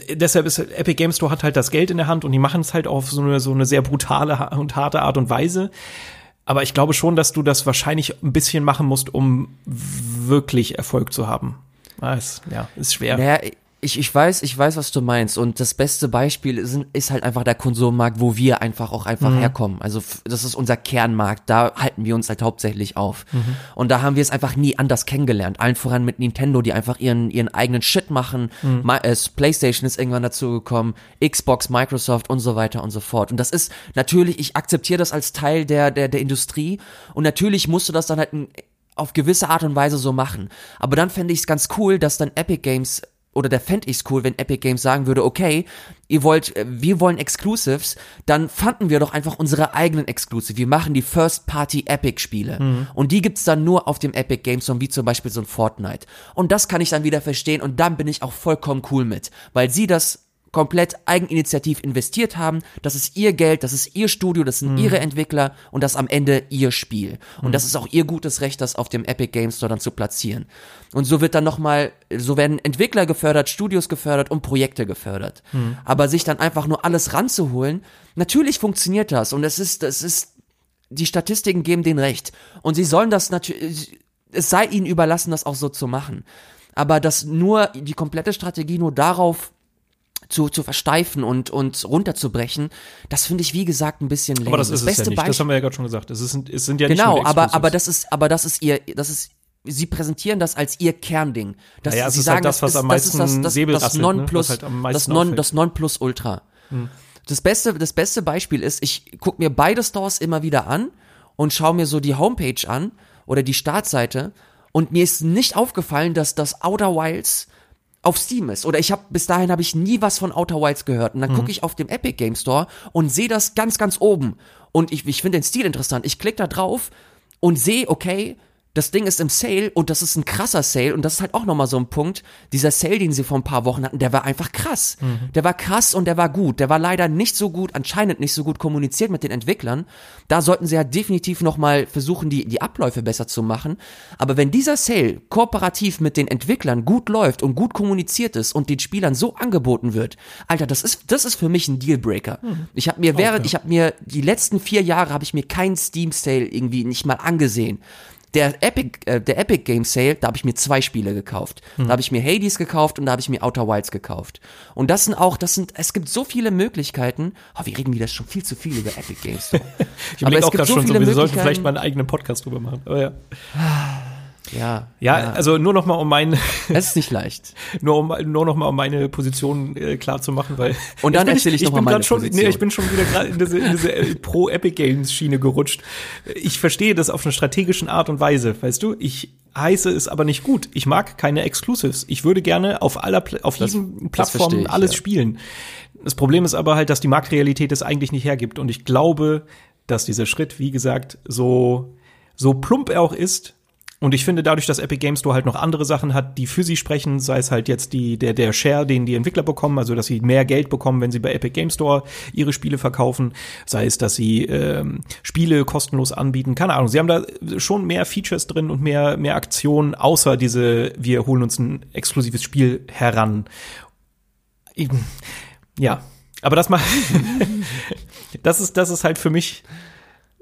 deshalb ist Epic Games Store hat halt das Geld in der Hand und die machen es halt auf so eine, so eine sehr brutale und harte Art und Weise. Aber ich glaube schon, dass du das wahrscheinlich ein bisschen machen musst, um wirklich Erfolg zu haben. Ah, ist, ja, ist schwer. Naja, Ich, ich weiß, ich weiß, was du meinst. Und das beste Beispiel ist, ist halt einfach der Konsummarkt, wo wir einfach auch einfach mhm. herkommen. Also das ist unser Kernmarkt. Da halten wir uns halt hauptsächlich auf. Mhm. Und da haben wir es einfach nie anders kennengelernt. Allen voran mit Nintendo, die einfach ihren, ihren eigenen Shit machen. Mhm. My, äh, PlayStation ist irgendwann dazu gekommen. Xbox, Microsoft und so weiter und so fort. Und das ist natürlich, ich akzeptiere das als Teil der, der, der Industrie. Und natürlich musst du das dann halt auf gewisse Art und Weise so machen. Aber dann fände ich es ganz cool, dass dann Epic Games oder der fände ich's cool, wenn Epic Games sagen würde, okay, ihr wollt, äh, wir wollen Exclusives, dann fanden wir doch einfach unsere eigenen Exclusive. Wir machen die First Party Epic Spiele. Mhm. Und die gibt's dann nur auf dem Epic Games Store, wie zum Beispiel so ein Fortnite. Und das kann ich dann wieder verstehen und dann bin ich auch vollkommen cool mit, weil sie das komplett eigeninitiativ investiert haben. Das ist ihr Geld, das ist ihr Studio, das sind mhm. ihre Entwickler und das am Ende ihr Spiel. Und mhm. das ist auch ihr gutes Recht, das auf dem Epic Games Store dann zu platzieren. Und so wird dann nochmal, so werden Entwickler gefördert, Studios gefördert und Projekte gefördert. Mhm. Aber sich dann einfach nur alles ranzuholen, natürlich funktioniert das und es ist, es ist, die Statistiken geben den Recht. Und sie sollen das natürlich, es sei ihnen überlassen, das auch so zu machen. Aber dass nur die komplette Strategie nur darauf zu, zu versteifen und, und runterzubrechen, das finde ich, wie gesagt, ein bisschen länger. Aber das ist das beste es ja nicht. Beispiel, das haben wir ja gerade schon gesagt. Es, ist, es sind ja genau, nicht Genau, aber, aber das ist, aber das ist ihr, das ist sie präsentieren das als ihr Kernding. Das, naja, sie ist sagen, halt das, was am meisten das, das, das, das Nonplus, ne? halt das, non, das Nonplus Ultra. Hm. Das beste, das beste Beispiel ist, ich gucke mir beide Stores immer wieder an und schaue mir so die Homepage an oder die Startseite und mir ist nicht aufgefallen, dass das Outer Wilds auf Steam ist. Oder ich habe bis dahin habe ich nie was von Outer Wilds gehört. Und dann mhm. gucke ich auf dem Epic Game Store und sehe das ganz, ganz oben. Und ich, ich finde den Stil interessant. Ich klicke da drauf und sehe, okay, das Ding ist im Sale und das ist ein krasser Sale und das ist halt auch nochmal so ein Punkt. Dieser Sale, den sie vor ein paar Wochen hatten, der war einfach krass. Mhm. Der war krass und der war gut. Der war leider nicht so gut, anscheinend nicht so gut kommuniziert mit den Entwicklern. Da sollten sie ja definitiv nochmal versuchen, die, die Abläufe besser zu machen. Aber wenn dieser Sale kooperativ mit den Entwicklern gut läuft und gut kommuniziert ist und den Spielern so angeboten wird, Alter, das ist, das ist für mich ein Dealbreaker. Mhm. Ich habe mir während, okay. ich habe mir die letzten vier Jahre habe ich mir keinen Steam Sale irgendwie nicht mal angesehen. Der Epic, äh, der Epic Game Sale, da habe ich mir zwei Spiele gekauft. Hm. Da habe ich mir Hades gekauft und da habe ich mir Outer Wilds gekauft. Und das sind auch, das sind, es gibt so viele Möglichkeiten. Oh, wir reden wieder schon viel zu viel über Epic Games. ich überlege auch gerade so schon, so, wir sollten vielleicht mal einen eigenen Podcast drüber machen. Oh, ja. Ja, ja, ja, also nur noch mal um mein Es ist nicht leicht. nur um nur noch mal um meine Position äh, klar zu machen, weil Und dann erzähle ich, ich noch mal meine schon, Position. Nee, ich bin schon wieder gerade in diese, in diese äh, Pro Epic Games Schiene gerutscht. Ich verstehe das auf einer strategischen Art und Weise, weißt du? Ich heiße es aber nicht gut. Ich mag keine Exclusives. Ich würde gerne auf aller auf das, jedem Plattform ich, alles ja. spielen. Das Problem ist aber halt, dass die Marktrealität es eigentlich nicht hergibt und ich glaube, dass dieser Schritt, wie gesagt, so so plump er auch ist, und ich finde dadurch, dass Epic Games Store halt noch andere Sachen hat, die für sie sprechen, sei es halt jetzt die, der, der Share, den die Entwickler bekommen, also dass sie mehr Geld bekommen, wenn sie bei Epic Games Store ihre Spiele verkaufen, sei es, dass sie ähm, Spiele kostenlos anbieten, keine Ahnung. Sie haben da schon mehr Features drin und mehr, mehr Aktionen, außer diese, wir holen uns ein exklusives Spiel heran. Ja, aber das mal, das ist, das ist halt für mich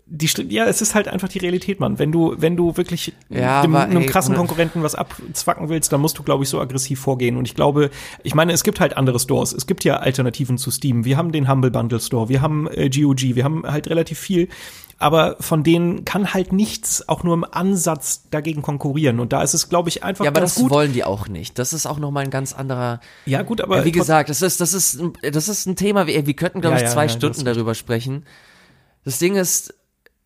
die ja, es ist halt einfach die Realität, Mann. Wenn du, wenn du wirklich ja, dem, einem krassen Konkurrenten was abzwacken willst, dann musst du, glaube ich, so aggressiv vorgehen. Und ich glaube, ich meine, es gibt halt andere Stores. Es gibt ja Alternativen zu Steam. Wir haben den Humble Bundle Store, wir haben äh, GOG, wir haben halt relativ viel. Aber von denen kann halt nichts auch nur im Ansatz dagegen konkurrieren. Und da ist es, glaube ich, einfach. Ja, aber das gut. wollen die auch nicht. Das ist auch nochmal ein ganz anderer. Ja, gut, aber. Ja, wie gesagt, das ist, das ist, das ist ein Thema, wir, wir könnten, glaube ja, ich, zwei Stunden darüber sprechen. Das Ding ist,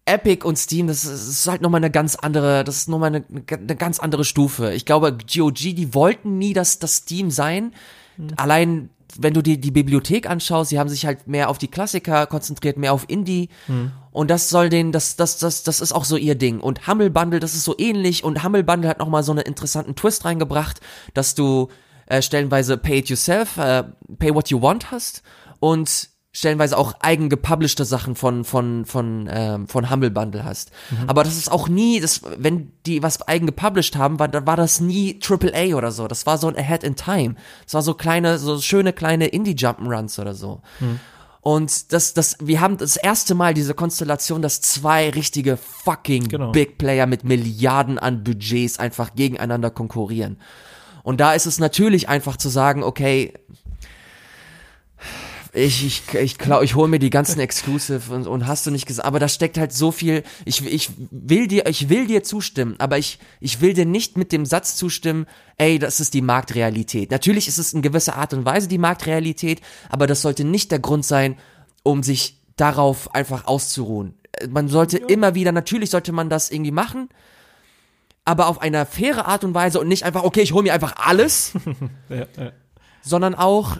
Epic und Steam, das ist, das ist halt nochmal eine ganz andere, das ist nochmal eine, eine ganz andere Stufe. Ich glaube, GOG, die wollten nie das, das Steam sein. Mhm. Allein, wenn du dir die Bibliothek anschaust, sie haben sich halt mehr auf die Klassiker konzentriert, mehr auf Indie. Mhm. Und das soll den, das, das, das, das ist auch so ihr Ding. Und Humble Bundle, das ist so ähnlich. Und Humble Bundle hat nochmal so einen interessanten Twist reingebracht, dass du äh, stellenweise Pay it yourself, äh, Pay what you want hast. Und stellenweise auch eigen gepublishte Sachen von von von ähm, von Humble Bundle hast. Mhm. Aber das ist auch nie, das wenn die was eigen gepublished haben, war war das nie AAA oder so. Das war so ein Ahead in Time. Das war so kleine so schöne kleine Indie Jump'n'Runs oder so. Mhm. Und das, das, wir haben das erste Mal diese Konstellation, dass zwei richtige fucking genau. Big Player mit Milliarden an Budgets einfach gegeneinander konkurrieren. Und da ist es natürlich einfach zu sagen, okay, ich, ich, ich glaube, ich hole mir die ganzen Exclusive und, und hast du nicht gesagt, aber da steckt halt so viel, ich, ich will dir, ich will dir zustimmen, aber ich, ich will dir nicht mit dem Satz zustimmen, ey, das ist die Marktrealität. Natürlich ist es in gewisser Art und Weise die Marktrealität, aber das sollte nicht der Grund sein, um sich darauf einfach auszuruhen. Man sollte ja. immer wieder, natürlich sollte man das irgendwie machen, aber auf eine faire Art und Weise und nicht einfach, okay, ich hole mir einfach alles, ja, ja. sondern auch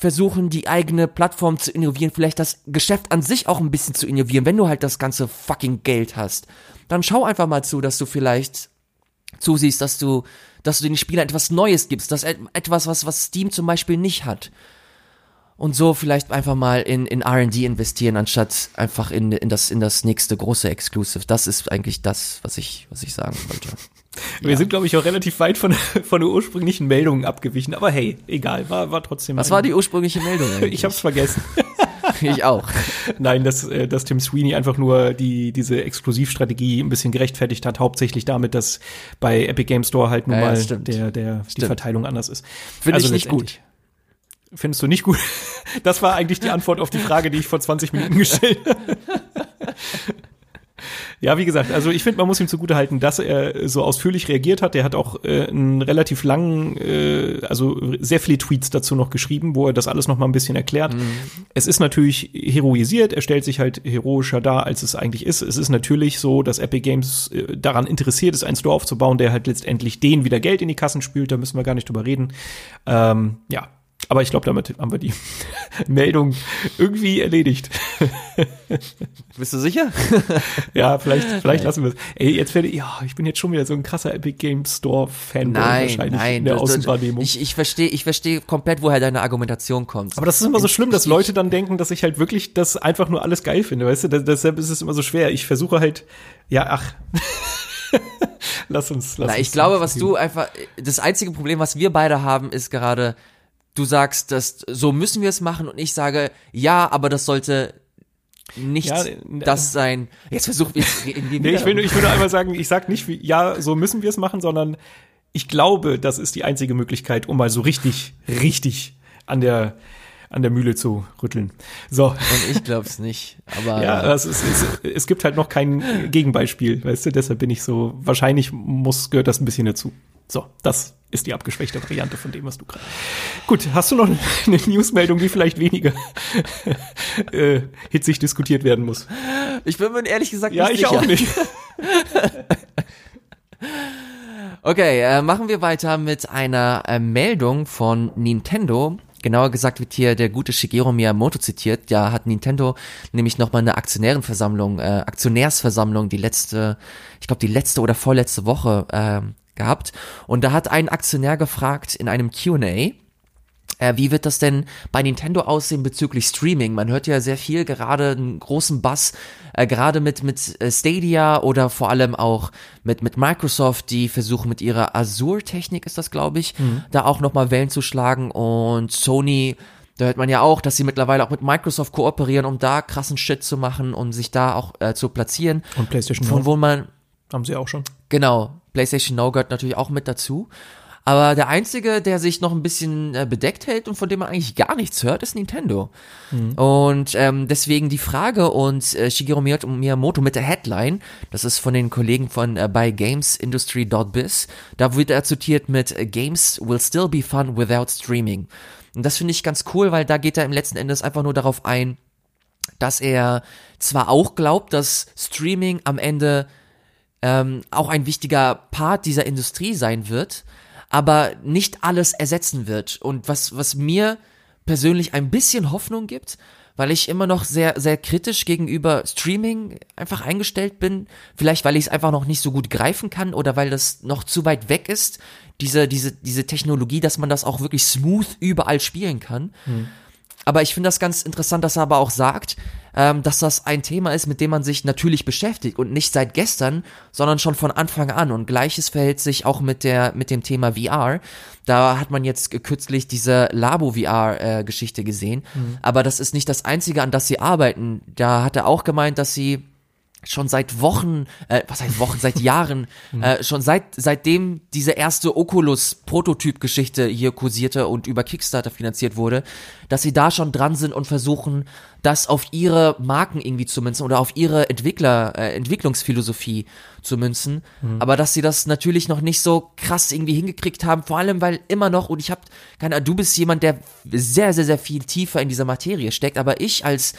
versuchen, die eigene Plattform zu innovieren, vielleicht das Geschäft an sich auch ein bisschen zu innovieren, wenn du halt das ganze fucking Geld hast. Dann schau einfach mal zu, dass du vielleicht zusiehst, dass du, dass du den Spielern etwas Neues gibst, das etwas, was, was Steam zum Beispiel nicht hat. Und so vielleicht einfach mal in, in R&D investieren, anstatt einfach in, in das, in das nächste große Exclusive. Das ist eigentlich das, was ich, was ich sagen wollte. Wir ja. sind, glaube ich, auch relativ weit von, von der ursprünglichen Meldung abgewichen. Aber hey, egal, war, war trotzdem. Was war die ursprüngliche Meldung? Eigentlich? ich hab's vergessen. ich auch. Nein, dass, äh, dass Tim Sweeney einfach nur die, diese Exklusivstrategie ein bisschen gerechtfertigt hat, hauptsächlich damit, dass bei Epic Game Store halt nun ja, mal der, der, die Verteilung anders ist. Finde also ich nicht gut. Findest du nicht gut? Das war eigentlich die Antwort auf die Frage, die ich vor 20 Minuten gestellt habe. Ja, wie gesagt, also ich finde, man muss ihm zugutehalten, dass er so ausführlich reagiert hat. Er hat auch äh, einen relativ langen, äh, also sehr viele Tweets dazu noch geschrieben, wo er das alles noch mal ein bisschen erklärt. Mhm. Es ist natürlich heroisiert, er stellt sich halt heroischer dar, als es eigentlich ist. Es ist natürlich so, dass Epic Games äh, daran interessiert ist, einen Store aufzubauen, der halt letztendlich denen wieder Geld in die Kassen spült. Da müssen wir gar nicht drüber reden. Ähm, ja, aber ich glaube, damit haben wir die Meldung irgendwie erledigt. Bist du sicher? ja, vielleicht, vielleicht lassen wir es. Ey, jetzt werde ich, ja, ich bin jetzt schon wieder so ein krasser Epic Game Store Fan wahrscheinlich nein, in der du, Außenwahrnehmung. Ich, ich verstehe, ich verstehe komplett, woher deine Argumentation kommt. Aber das ist immer so schlimm, dass Leute dann denken, dass ich halt wirklich das einfach nur alles geil finde, weißt du? Deshalb ist es immer so schwer. Ich versuche halt, ja, ach. lass uns, lass Na, uns. Ich glaube, was du einfach, das einzige Problem, was wir beide haben, ist gerade, du sagst, dass so müssen wir es machen und ich sage, ja, aber das sollte nicht ja, das sein. Jetzt versuch jetzt nee, ich will nur, ich will nur einmal sagen, ich sag nicht, wie, ja, so müssen wir es machen, sondern ich glaube, das ist die einzige Möglichkeit, um mal so richtig, richtig an der an der Mühle zu rütteln. So. Und ich glaube es nicht. Aber ja, es, ist, es, es gibt halt noch kein Gegenbeispiel, weißt du. Deshalb bin ich so. Wahrscheinlich muss gehört das ein bisschen dazu. So, das ist die abgeschwächte Variante von dem, was du gerade. Gut, hast du noch eine Newsmeldung, die vielleicht weniger äh, hitzig diskutiert werden muss? Ich bin mir ehrlich gesagt ja, nicht sicher. Ja, ich auch nicht. okay, äh, machen wir weiter mit einer äh, Meldung von Nintendo. Genauer gesagt wird hier der gute Shigeru Miyamoto zitiert. Ja, hat Nintendo nämlich nochmal eine Aktionärenversammlung, äh, Aktionärsversammlung, die letzte, ich glaube die letzte oder vorletzte Woche äh, gehabt. Und da hat ein Aktionär gefragt in einem QA, wie wird das denn bei Nintendo aussehen bezüglich Streaming? Man hört ja sehr viel, gerade einen großen Bass, äh, gerade mit, mit äh, Stadia oder vor allem auch mit, mit Microsoft, die versuchen mit ihrer Azure-Technik, ist das glaube ich, mhm. da auch nochmal Wellen zu schlagen und Sony da hört man ja auch, dass sie mittlerweile auch mit Microsoft kooperieren, um da krassen Shit zu machen und sich da auch äh, zu platzieren. Und PlayStation Von wo man haben sie auch schon. Genau, PlayStation Now gehört natürlich auch mit dazu. Aber der einzige, der sich noch ein bisschen äh, bedeckt hält und von dem man eigentlich gar nichts hört, ist Nintendo. Mhm. Und ähm, deswegen die Frage und äh, Shigeru Miyamoto mit der Headline, das ist von den Kollegen von äh, bei GamesIndustry.biz, da wird er zitiert mit Games will still be fun without streaming. Und das finde ich ganz cool, weil da geht er im letzten Endes einfach nur darauf ein, dass er zwar auch glaubt, dass Streaming am Ende ähm, auch ein wichtiger Part dieser Industrie sein wird, aber nicht alles ersetzen wird. Und was, was mir persönlich ein bisschen Hoffnung gibt, weil ich immer noch sehr, sehr kritisch gegenüber Streaming einfach eingestellt bin. Vielleicht, weil ich es einfach noch nicht so gut greifen kann oder weil das noch zu weit weg ist, diese, diese, diese Technologie, dass man das auch wirklich smooth überall spielen kann. Hm. Aber ich finde das ganz interessant, dass er aber auch sagt, ähm, dass das ein Thema ist, mit dem man sich natürlich beschäftigt und nicht seit gestern, sondern schon von Anfang an. Und gleiches verhält sich auch mit der mit dem Thema VR. Da hat man jetzt kürzlich diese Labo VR äh, Geschichte gesehen, mhm. aber das ist nicht das einzige, an das sie arbeiten. Da hat er auch gemeint, dass sie schon seit Wochen, äh, was heißt Wochen, seit Jahren, äh, schon seit seitdem diese erste Oculus Prototyp-Geschichte hier kursierte und über Kickstarter finanziert wurde, dass sie da schon dran sind und versuchen, das auf ihre Marken irgendwie zu münzen oder auf ihre Entwickler, äh, Entwicklungsphilosophie zu münzen. Mhm. Aber dass sie das natürlich noch nicht so krass irgendwie hingekriegt haben, vor allem weil immer noch, und ich hab, keine Ahnung, du bist jemand, der sehr, sehr, sehr viel tiefer in dieser Materie steckt, aber ich als,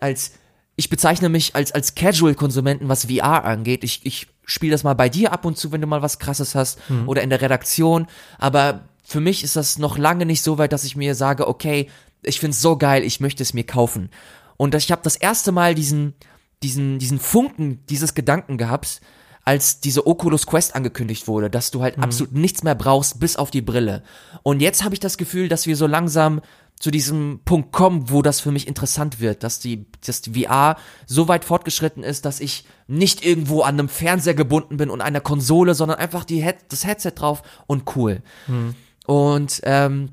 als ich bezeichne mich als, als Casual-Konsumenten, was VR angeht. Ich, ich spiele das mal bei dir ab und zu, wenn du mal was krasses hast hm. oder in der Redaktion. Aber für mich ist das noch lange nicht so weit, dass ich mir sage, okay, ich find's so geil, ich möchte es mir kaufen. Und ich habe das erste Mal diesen, diesen, diesen Funken dieses Gedanken gehabt, als diese Oculus Quest angekündigt wurde, dass du halt mhm. absolut nichts mehr brauchst, bis auf die Brille. Und jetzt habe ich das Gefühl, dass wir so langsam zu diesem Punkt kommen, wo das für mich interessant wird, dass die, dass die VR so weit fortgeschritten ist, dass ich nicht irgendwo an einem Fernseher gebunden bin und einer Konsole, sondern einfach die Head das Headset drauf und cool. Hm. Und ähm,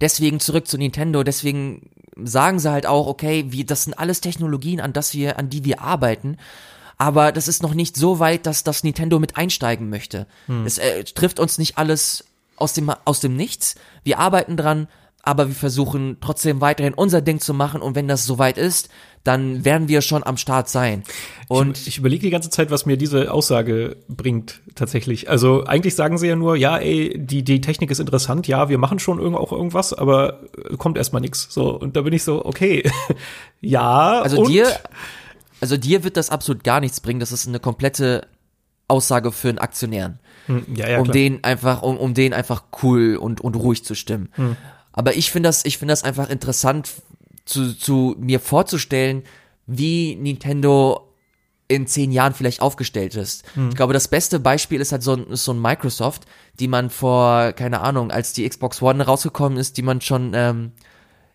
deswegen zurück zu Nintendo, deswegen sagen sie halt auch, okay, wie, das sind alles Technologien, an das wir, an die wir arbeiten. Aber das ist noch nicht so weit, dass das Nintendo mit einsteigen möchte. Hm. Es äh, trifft uns nicht alles aus dem, aus dem Nichts. Wir arbeiten dran, aber wir versuchen trotzdem weiterhin unser Ding zu machen und wenn das soweit ist, dann werden wir schon am Start sein. Und ich, ich überlege die ganze Zeit, was mir diese Aussage bringt tatsächlich. Also eigentlich sagen sie ja nur, ja, ey, die die Technik ist interessant, ja, wir machen schon irgend auch irgendwas, aber kommt erstmal nichts. So und da bin ich so, okay, ja. Also und? dir, also dir wird das absolut gar nichts bringen. Das ist eine komplette Aussage für einen Aktionären. Hm, ja, ja, um klar. den einfach, um, um den einfach cool und, und ruhig zu stimmen. Hm. Aber ich finde das, ich finde das einfach interessant zu, zu mir vorzustellen, wie Nintendo in zehn Jahren vielleicht aufgestellt ist. Hm. Ich glaube, das beste Beispiel ist halt so ein, so ein Microsoft, die man vor, keine Ahnung, als die Xbox One rausgekommen ist, die man schon ähm,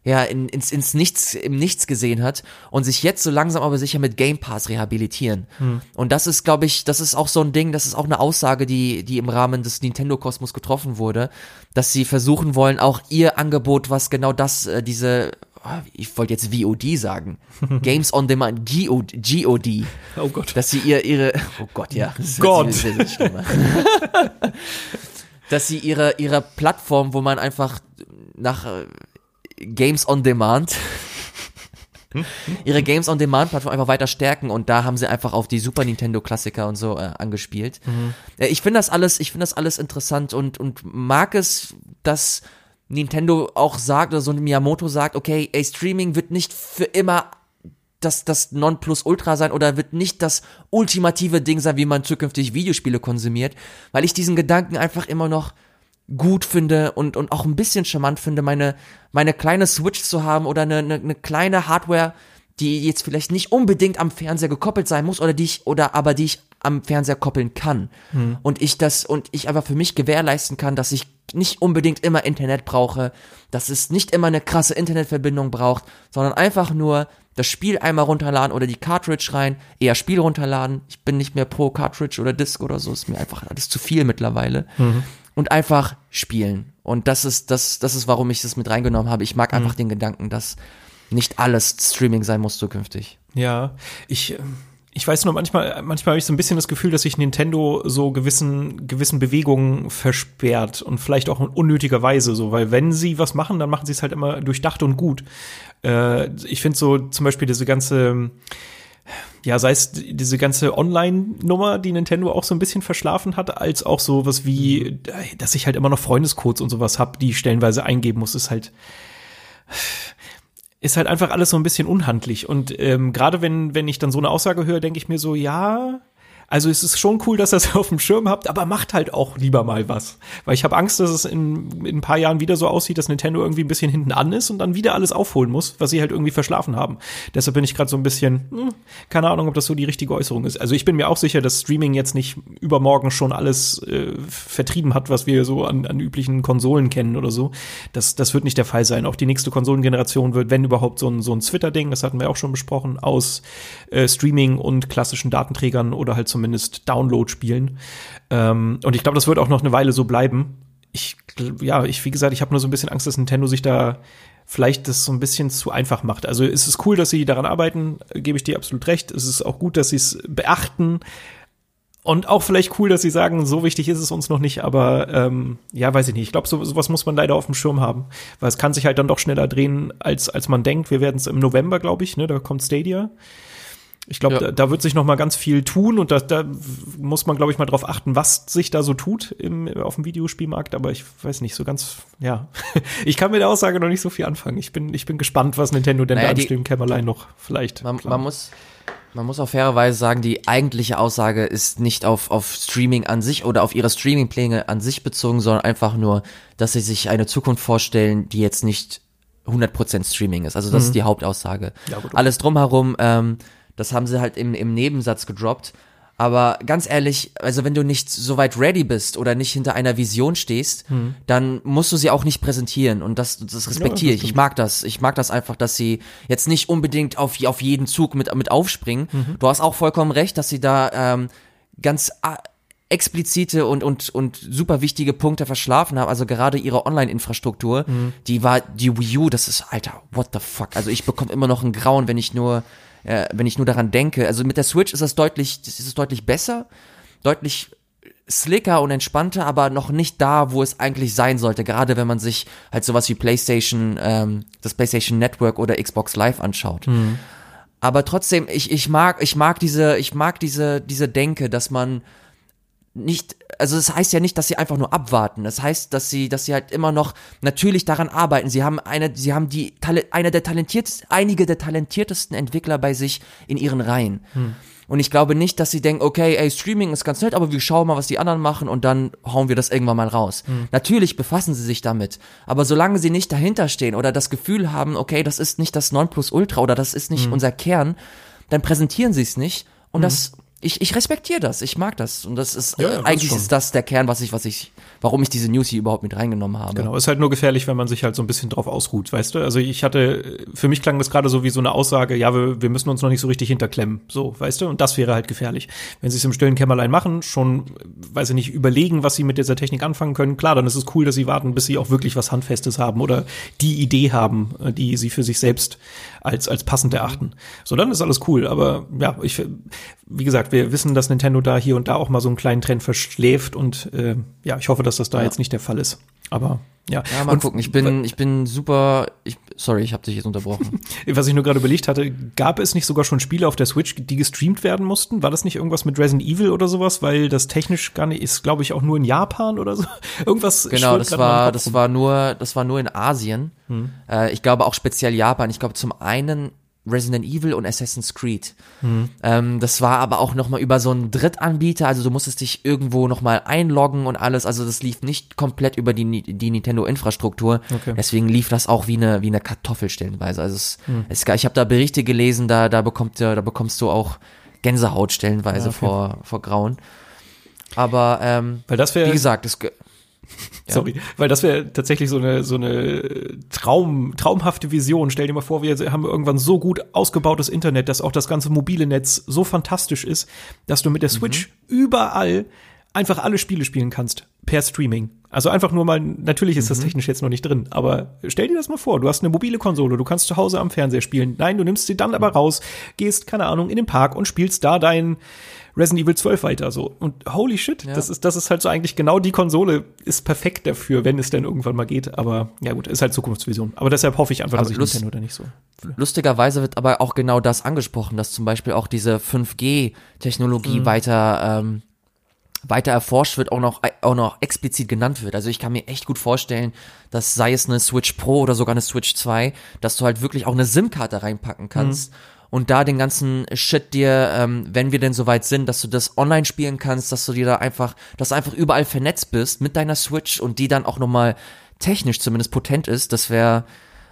ja, in, ins, ins Nichts, im Nichts gesehen hat und sich jetzt so langsam aber sicher mit Game Pass rehabilitieren. Hm. Und das ist, glaube ich, das ist auch so ein Ding, das ist auch eine Aussage, die, die im Rahmen des Nintendo-Kosmos getroffen wurde, dass sie versuchen wollen, auch ihr Angebot, was genau das, äh, diese, ah, ich wollte jetzt VOD sagen, Games on Demand, GOD, GOD. Oh Gott. Dass sie ihr, ihre, oh Gott, ja. Gott. dass sie ihre, ihre Plattform, wo man einfach nach äh, Games on Demand ihre Games on Demand Plattform einfach weiter stärken und da haben sie einfach auf die Super Nintendo Klassiker und so äh, angespielt. Mhm. Äh, ich finde das alles, ich finde das alles interessant und und mag es, dass Nintendo auch sagt oder so ein Miyamoto sagt, okay, ey, Streaming wird nicht für immer das, das Nonplusultra sein oder wird nicht das ultimative Ding sein, wie man zukünftig Videospiele konsumiert, weil ich diesen Gedanken einfach immer noch gut finde und, und auch ein bisschen charmant finde, meine, meine kleine Switch zu haben oder eine, eine, eine kleine Hardware, die jetzt vielleicht nicht unbedingt am Fernseher gekoppelt sein muss oder die ich, oder aber die ich am Fernseher koppeln kann. Hm. Und ich das, und ich einfach für mich gewährleisten kann, dass ich nicht unbedingt immer Internet brauche, dass es nicht immer eine krasse Internetverbindung braucht, sondern einfach nur das Spiel einmal runterladen oder die Cartridge rein, eher Spiel runterladen. Ich bin nicht mehr pro Cartridge oder Disc oder so, ist mir einfach alles zu viel mittlerweile. Mhm und einfach spielen. Und das ist, das, das ist, warum ich das mit reingenommen habe. Ich mag einfach mhm. den Gedanken, dass nicht alles Streaming sein muss zukünftig. Ja, ich, ich weiß nur, manchmal, manchmal habe ich so ein bisschen das Gefühl, dass sich Nintendo so gewissen, gewissen Bewegungen versperrt und vielleicht auch in unnötiger Weise so, weil wenn sie was machen, dann machen sie es halt immer durchdacht und gut. Äh, ich finde so zum Beispiel diese ganze, ja, sei es diese ganze Online-Nummer, die Nintendo auch so ein bisschen verschlafen hat, als auch so was wie, dass ich halt immer noch Freundescodes und sowas hab, die ich stellenweise eingeben muss, ist halt ist halt einfach alles so ein bisschen unhandlich. Und ähm, gerade wenn, wenn ich dann so eine Aussage höre, denke ich mir so, ja, also es ist schon cool, dass ihr es auf dem Schirm habt, aber macht halt auch lieber mal was. Weil ich habe Angst, dass es in, in ein paar Jahren wieder so aussieht, dass Nintendo irgendwie ein bisschen hinten an ist und dann wieder alles aufholen muss, was sie halt irgendwie verschlafen haben. Deshalb bin ich gerade so ein bisschen, hm, keine Ahnung, ob das so die richtige Äußerung ist. Also ich bin mir auch sicher, dass Streaming jetzt nicht übermorgen schon alles äh, vertrieben hat, was wir so an, an üblichen Konsolen kennen oder so. Das, das wird nicht der Fall sein. Auch die nächste Konsolengeneration wird, wenn überhaupt, so ein, so ein Twitter-Ding, das hatten wir auch schon besprochen, aus äh, Streaming und klassischen Datenträgern oder halt zum zumindest Download spielen. Ähm, und ich glaube, das wird auch noch eine Weile so bleiben. Ich, ja, ich, wie gesagt, ich habe nur so ein bisschen Angst, dass Nintendo sich da vielleicht das so ein bisschen zu einfach macht. Also es ist cool, dass sie daran arbeiten, gebe ich dir absolut recht. Es ist auch gut, dass sie es beachten. Und auch vielleicht cool, dass sie sagen, so wichtig ist es uns noch nicht, aber ähm, ja, weiß ich nicht. Ich glaube, so, sowas muss man leider auf dem Schirm haben. Weil es kann sich halt dann doch schneller drehen, als, als man denkt. Wir werden es im November, glaube ich, ne? Da kommt Stadia. Ich glaube, ja. da, da, wird sich noch mal ganz viel tun und da, da muss man, glaube ich, mal drauf achten, was sich da so tut im, auf dem Videospielmarkt. Aber ich weiß nicht so ganz, ja. ich kann mit der Aussage noch nicht so viel anfangen. Ich bin, ich bin gespannt, was Nintendo denn naja, da im Kämmerlein noch vielleicht. Man, man, muss, man muss auch fairerweise sagen, die eigentliche Aussage ist nicht auf, auf Streaming an sich oder auf ihre Streaming-Pläne an sich bezogen, sondern einfach nur, dass sie sich eine Zukunft vorstellen, die jetzt nicht 100% Streaming ist. Also das mhm. ist die Hauptaussage. Ja, gut, Alles drumherum, ähm, das haben sie halt im, im Nebensatz gedroppt. Aber ganz ehrlich, also wenn du nicht so weit ready bist oder nicht hinter einer Vision stehst, hm. dann musst du sie auch nicht präsentieren. Und das, das respektiere ja, ich. Ich mag das. Ich mag das einfach, dass sie jetzt nicht unbedingt auf, auf jeden Zug mit, mit aufspringen. Mhm. Du hast auch vollkommen recht, dass sie da ähm, ganz äh, explizite und, und, und super wichtige Punkte verschlafen haben. Also gerade ihre Online-Infrastruktur, mhm. die war, die Wii U, das ist, Alter, what the fuck. Also ich bekomme immer noch ein Grauen, wenn ich nur äh, wenn ich nur daran denke. Also mit der Switch ist das deutlich, das ist deutlich besser, deutlich slicker und entspannter, aber noch nicht da, wo es eigentlich sein sollte. Gerade wenn man sich halt sowas wie PlayStation, ähm, das PlayStation Network oder Xbox Live anschaut. Mhm. Aber trotzdem, ich, ich mag, ich mag diese, ich mag diese, diese Denke, dass man nicht, also das heißt ja nicht, dass sie einfach nur abwarten. Das heißt, dass sie, dass sie halt immer noch natürlich daran arbeiten. Sie haben eine, sie haben die, eine der talentiertesten, einige der talentiertesten Entwickler bei sich in ihren Reihen. Hm. Und ich glaube nicht, dass sie denken, okay, ey, Streaming ist ganz nett, aber wir schauen mal, was die anderen machen und dann hauen wir das irgendwann mal raus. Hm. Natürlich befassen sie sich damit, aber solange sie nicht dahinter stehen oder das Gefühl haben, okay, das ist nicht das Nonplusultra oder das ist nicht hm. unser Kern, dann präsentieren sie es nicht und hm. das ich, ich respektiere das, ich mag das. Und das ist, ja, äh, eigentlich ist das der Kern, was ich, was ich, warum ich diese News hier überhaupt mit reingenommen habe. Genau, ist halt nur gefährlich, wenn man sich halt so ein bisschen drauf ausruht, weißt du? Also ich hatte, für mich klang das gerade so wie so eine Aussage, ja, wir, wir müssen uns noch nicht so richtig hinterklemmen, so, weißt du? Und das wäre halt gefährlich. Wenn sie es im stillen Kämmerlein machen, schon, weiß ich nicht, überlegen, was sie mit dieser Technik anfangen können, klar, dann ist es cool, dass sie warten, bis sie auch wirklich was Handfestes haben oder die Idee haben, äh, die sie für sich selbst als, als passend erachten. So, dann ist alles cool. Aber ja, ich, wie gesagt, wir wissen, dass Nintendo da hier und da auch mal so einen kleinen Trend verschläft und äh, ja, ich hoffe, dass das da ja. jetzt nicht der Fall ist. Aber ja. Ja, mal und, gucken. Ich bin, ich bin super. Ich, sorry, ich habe dich jetzt unterbrochen. Was ich nur gerade überlegt hatte, gab es nicht sogar schon Spiele auf der Switch, die gestreamt werden mussten? War das nicht irgendwas mit Resident Evil oder sowas? Weil das technisch gar nicht ist, glaube ich, auch nur in Japan oder so. Irgendwas. Genau, das war, das war nur, das war nur in Asien. Hm. Äh, ich glaube auch speziell Japan. Ich glaube zum einen Resident Evil und Assassin's Creed. Mhm. Ähm, das war aber auch nochmal über so einen Drittanbieter, also du musstest dich irgendwo nochmal einloggen und alles, also das lief nicht komplett über die, die Nintendo-Infrastruktur. Okay. Deswegen lief das auch wie eine, wie eine Kartoffel stellenweise. Also es, mhm. es, ich habe da Berichte gelesen, da, da, bekommt, da bekommst du auch Gänsehaut stellenweise ja, okay. vor, vor Grauen. Aber ähm, Weil das wie gesagt, es, ja. Sorry, weil das wäre tatsächlich so eine so eine Traum traumhafte Vision. Stell dir mal vor, wir haben irgendwann so gut ausgebautes Internet, dass auch das ganze mobile Netz so fantastisch ist, dass du mit der Switch mhm. überall einfach alle Spiele spielen kannst per Streaming. Also einfach nur mal, natürlich ist das mhm. technisch jetzt noch nicht drin, aber stell dir das mal vor, du hast eine mobile Konsole, du kannst zu Hause am Fernseher spielen. Nein, du nimmst sie dann aber raus, gehst, keine Ahnung, in den Park und spielst da dein Resident Evil 12 weiter so. Und holy shit, ja. das ist, das ist halt so eigentlich genau die Konsole ist perfekt dafür, wenn es denn irgendwann mal geht. Aber ja gut, ist halt Zukunftsvision. Aber deshalb hoffe ich einfach, aber dass ich Lust, Nintendo da nicht so. Lustigerweise wird aber auch genau das angesprochen, dass zum Beispiel auch diese 5G-Technologie mhm. weiter, ähm, weiter erforscht wird, auch noch, auch noch explizit genannt wird. Also ich kann mir echt gut vorstellen, dass sei es eine Switch Pro oder sogar eine Switch 2, dass du halt wirklich auch eine SIM-Karte reinpacken kannst. Mhm und da den ganzen Shit dir, ähm, wenn wir denn soweit sind, dass du das online spielen kannst, dass du dir da einfach, dass du einfach überall vernetzt bist mit deiner Switch und die dann auch nochmal technisch zumindest potent ist, das wäre,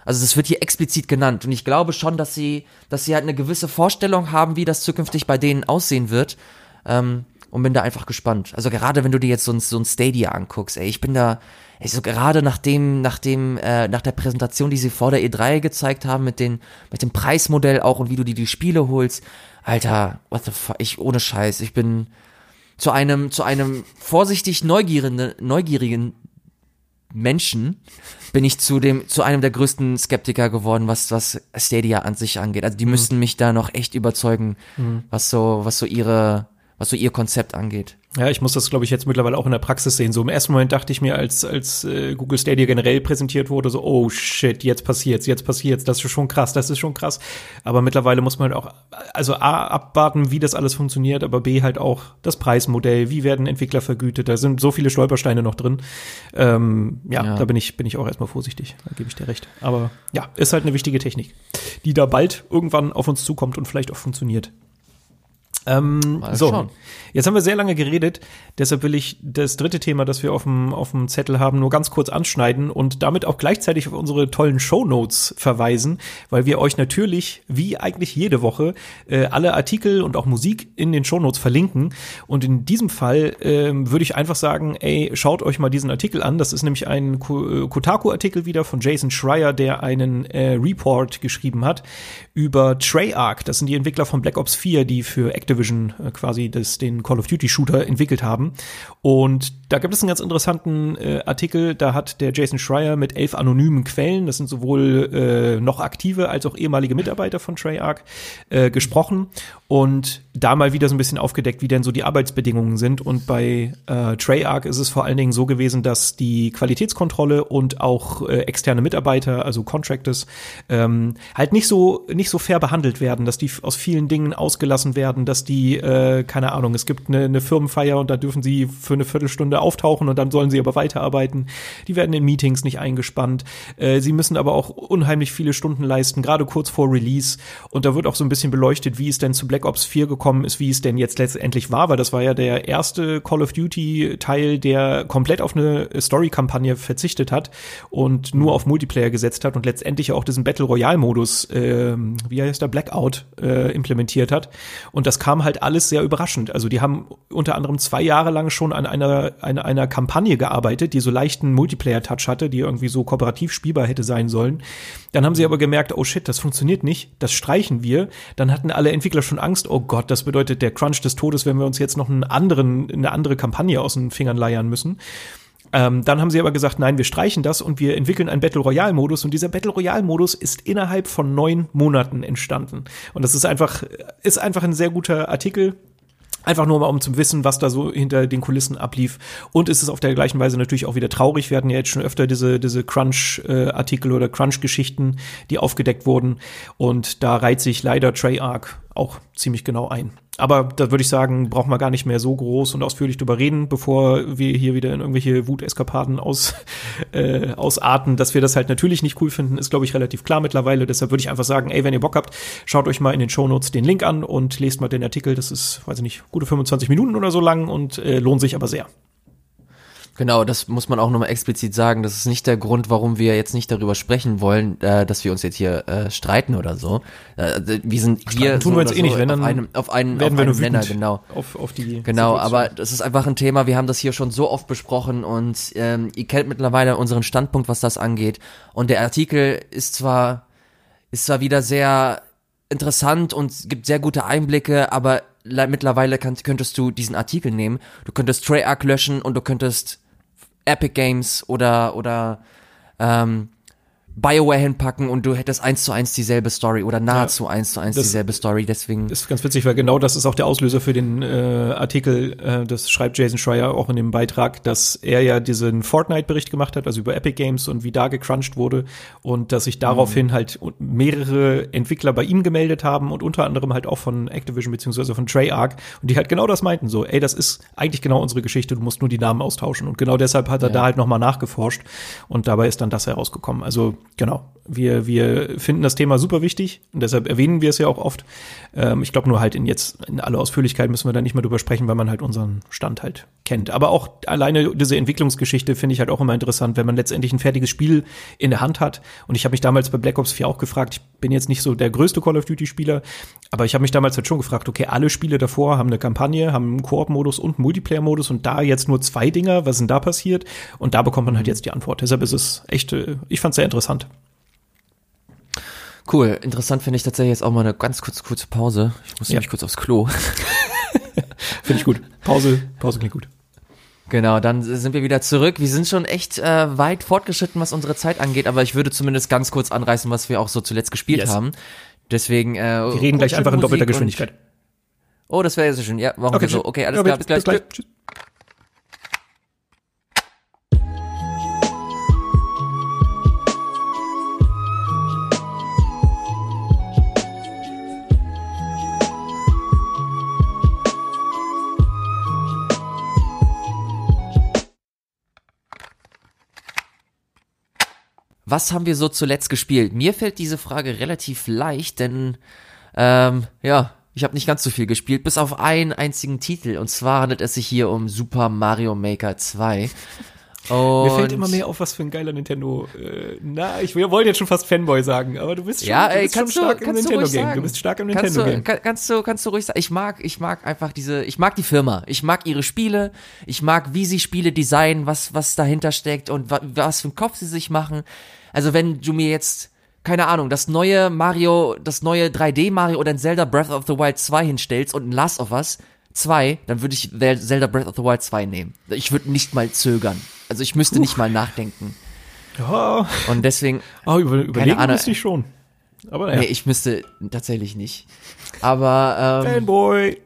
also das wird hier explizit genannt und ich glaube schon, dass sie, dass sie halt eine gewisse Vorstellung haben, wie das zukünftig bei denen aussehen wird. Ähm, und bin da einfach gespannt. Also gerade wenn du dir jetzt so ein, so ein Stadia anguckst, ey, ich bin da, so gerade nach dem, nach dem, äh, nach der Präsentation, die sie vor der E3 gezeigt haben, mit den, mit dem Preismodell auch und wie du dir die Spiele holst, Alter, what the fuck, ich ohne Scheiß, ich bin zu einem, zu einem vorsichtig neugierigen, neugierigen, Menschen bin ich zu dem zu einem der größten Skeptiker geworden, was was Stadia an sich angeht. Also die mhm. müssten mich da noch echt überzeugen, mhm. was so was so ihre was so ihr Konzept angeht. Ja, ich muss das, glaube ich, jetzt mittlerweile auch in der Praxis sehen. So im ersten Moment dachte ich mir, als, als äh, Google Stadia generell präsentiert wurde, so, oh shit, jetzt passiert's, jetzt passiert's, das ist schon krass, das ist schon krass. Aber mittlerweile muss man halt auch, also A, abwarten, wie das alles funktioniert, aber B, halt auch das Preismodell, wie werden Entwickler vergütet, da sind so viele Stolpersteine noch drin. Ähm, ja, ja, da bin ich, bin ich auch erstmal vorsichtig, da gebe ich dir recht. Aber ja, ist halt eine wichtige Technik, die da bald irgendwann auf uns zukommt und vielleicht auch funktioniert. Ähm, so, schauen. jetzt haben wir sehr lange geredet, deshalb will ich das dritte Thema, das wir auf dem, auf dem Zettel haben, nur ganz kurz anschneiden und damit auch gleichzeitig auf unsere tollen Show Notes verweisen, weil wir euch natürlich, wie eigentlich jede Woche, äh, alle Artikel und auch Musik in den Show Notes verlinken. Und in diesem Fall äh, würde ich einfach sagen, ey, schaut euch mal diesen Artikel an. Das ist nämlich ein äh, Kotaku-Artikel wieder von Jason Schreier, der einen äh, Report geschrieben hat über Treyarch. Das sind die Entwickler von Black Ops 4, die für Activision äh, quasi das, den Call of Duty Shooter entwickelt haben. Und da gibt es einen ganz interessanten äh, Artikel, da hat der Jason Schreier mit elf anonymen Quellen, das sind sowohl äh, noch aktive als auch ehemalige Mitarbeiter von Treyarch, äh, gesprochen und da mal wieder so ein bisschen aufgedeckt, wie denn so die Arbeitsbedingungen sind. Und bei äh, Treyarch ist es vor allen Dingen so gewesen, dass die Qualitätskontrolle und auch äh, externe Mitarbeiter, also Contractors, ähm, halt nicht so nicht so fair behandelt werden, dass die aus vielen Dingen ausgelassen werden, dass die äh, keine Ahnung, es gibt eine, eine Firmenfeier und da dürfen sie für eine Viertelstunde auftauchen und dann sollen sie aber weiterarbeiten. Die werden in Meetings nicht eingespannt. Äh, sie müssen aber auch unheimlich viele Stunden leisten, gerade kurz vor Release. Und da wird auch so ein bisschen beleuchtet, wie es denn zu Black Ops 4 gekommen ist, wie es denn jetzt letztendlich war, weil das war ja der erste Call of Duty Teil, der komplett auf eine Story-Kampagne verzichtet hat und nur auf Multiplayer gesetzt hat und letztendlich auch diesen Battle Royale Modus, äh, wie heißt der Blackout, äh, implementiert hat. Und das kam halt alles sehr überraschend. Also die haben unter anderem zwei Jahre lang schon an einer, einer, einer Kampagne gearbeitet, die so leichten Multiplayer-Touch hatte, die irgendwie so kooperativ spielbar hätte sein sollen. Dann haben sie aber gemerkt, oh shit, das funktioniert nicht, das streichen wir. Dann hatten alle Entwickler schon Angst, oh Gott, das bedeutet der Crunch des Todes, wenn wir uns jetzt noch einen anderen, eine andere Kampagne aus den Fingern leiern müssen. Ähm, dann haben sie aber gesagt, nein, wir streichen das und wir entwickeln einen Battle Royale Modus und dieser Battle Royale Modus ist innerhalb von neun Monaten entstanden. Und das ist einfach, ist einfach ein sehr guter Artikel. Einfach nur mal, um zu wissen, was da so hinter den Kulissen ablief. Und ist es auf der gleichen Weise natürlich auch wieder traurig. Wir hatten ja jetzt schon öfter diese, diese Crunch-Artikel äh, oder Crunch-Geschichten, die aufgedeckt wurden. Und da reiht sich leider Treyarch auch ziemlich genau ein. Aber da würde ich sagen, brauchen wir gar nicht mehr so groß und ausführlich drüber reden, bevor wir hier wieder in irgendwelche Wuteskapaden aus, äh, ausarten. Dass wir das halt natürlich nicht cool finden, ist, glaube ich, relativ klar mittlerweile. Deshalb würde ich einfach sagen, ey, wenn ihr Bock habt, schaut euch mal in den Shownotes den Link an und lest mal den Artikel. Das ist, weiß ich nicht, gute 25 Minuten oder so lang und äh, lohnt sich aber sehr. Genau, das muss man auch nochmal explizit sagen. Das ist nicht der Grund, warum wir jetzt nicht darüber sprechen wollen, äh, dass wir uns jetzt hier äh, streiten oder so. Äh, wir sind streiten hier tun so wir jetzt eh nicht, wenn dann auf einem, auf einen, werden auf wir einen Nenner, genau. Auf, auf die genau, Situation. aber das ist einfach ein Thema. Wir haben das hier schon so oft besprochen und ähm, ihr kennt mittlerweile unseren Standpunkt, was das angeht. Und der Artikel ist zwar ist zwar wieder sehr interessant und gibt sehr gute Einblicke, aber mittlerweile kann, könntest du diesen Artikel nehmen, du könntest Treyarch löschen und du könntest Epic Games oder, oder ähm, BioWare hinpacken und du hättest eins zu eins dieselbe Story oder nahezu ja, eins zu eins dieselbe Story. Deswegen ist ganz witzig, weil genau das ist auch der Auslöser für den äh, Artikel. Äh, das schreibt Jason Schreier auch in dem Beitrag, dass er ja diesen Fortnite-Bericht gemacht hat, also über Epic Games und wie da gecrunched wurde und dass sich daraufhin mhm. halt mehrere Entwickler bei ihm gemeldet haben und unter anderem halt auch von Activision beziehungsweise von Treyarch und die halt genau das meinten so, ey, das ist eigentlich genau unsere Geschichte, du musst nur die Namen austauschen und genau deshalb hat er ja. da halt nochmal nachgeforscht und dabei ist dann das herausgekommen. Also Genau. Wir, wir finden das Thema super wichtig und deshalb erwähnen wir es ja auch oft. Ähm, ich glaube nur halt in jetzt in aller Ausführlichkeit müssen wir da nicht mehr drüber sprechen, weil man halt unseren Stand halt kennt. Aber auch alleine diese Entwicklungsgeschichte finde ich halt auch immer interessant, wenn man letztendlich ein fertiges Spiel in der Hand hat. Und ich habe mich damals bei Black Ops 4 auch gefragt, ich bin jetzt nicht so der größte Call of Duty Spieler, aber ich habe mich damals halt schon gefragt, okay, alle Spiele davor haben eine Kampagne, haben einen Koop-Modus und einen Multiplayer-Modus und da jetzt nur zwei Dinger, was ist denn da passiert? Und da bekommt man halt jetzt die Antwort. Deshalb ist es echt, äh, ich fand es sehr interessant. Cool. Interessant finde ich tatsächlich jetzt auch mal eine ganz kurze, kurze Pause. Ich muss ja. nämlich kurz aufs Klo. finde ich gut. Pause, Pause klingt gut. Genau, dann sind wir wieder zurück. Wir sind schon echt äh, weit fortgeschritten, was unsere Zeit angeht, aber ich würde zumindest ganz kurz anreißen, was wir auch so zuletzt gespielt yes. haben. Deswegen. Äh, wir reden gleich einfach in doppelter Geschwindigkeit. Oh, das wäre ja so schön. Ja, machen okay, wir so. Okay, alles ja, klar, bis, bis gleich. Bis gleich. Tschüss. Was haben wir so zuletzt gespielt? Mir fällt diese Frage relativ leicht, denn ähm, ja, ich habe nicht ganz so viel gespielt, bis auf einen einzigen Titel. Und zwar handelt es sich hier um Super Mario Maker 2. Und Mir fällt immer mehr auf, was für ein geiler Nintendo. Äh, na, ich wollte jetzt schon fast Fanboy sagen, aber du bist schon, ja, du bist schon stark im Nintendo-Game. Du bist stark im Nintendo-Game. Kann, kannst du, kannst du ruhig sagen. Ich mag, ich mag einfach diese, ich mag die Firma. Ich mag ihre Spiele. Ich mag, wie sie Spiele designen, was, was dahinter steckt und was, was für einen Kopf sie sich machen. Also wenn du mir jetzt, keine Ahnung, das neue Mario, das neue 3D Mario oder ein Zelda Breath of the Wild 2 hinstellst und ein Last of Us 2, dann würde ich Zelda Breath of the Wild 2 nehmen. Ich würde nicht mal zögern. Also ich müsste Uff. nicht mal nachdenken. Ja. Und deswegen. Oh, über, überlegen müsste ich schon. Aber naja. Nee, ich müsste tatsächlich nicht. Aber, ähm, Fanboy.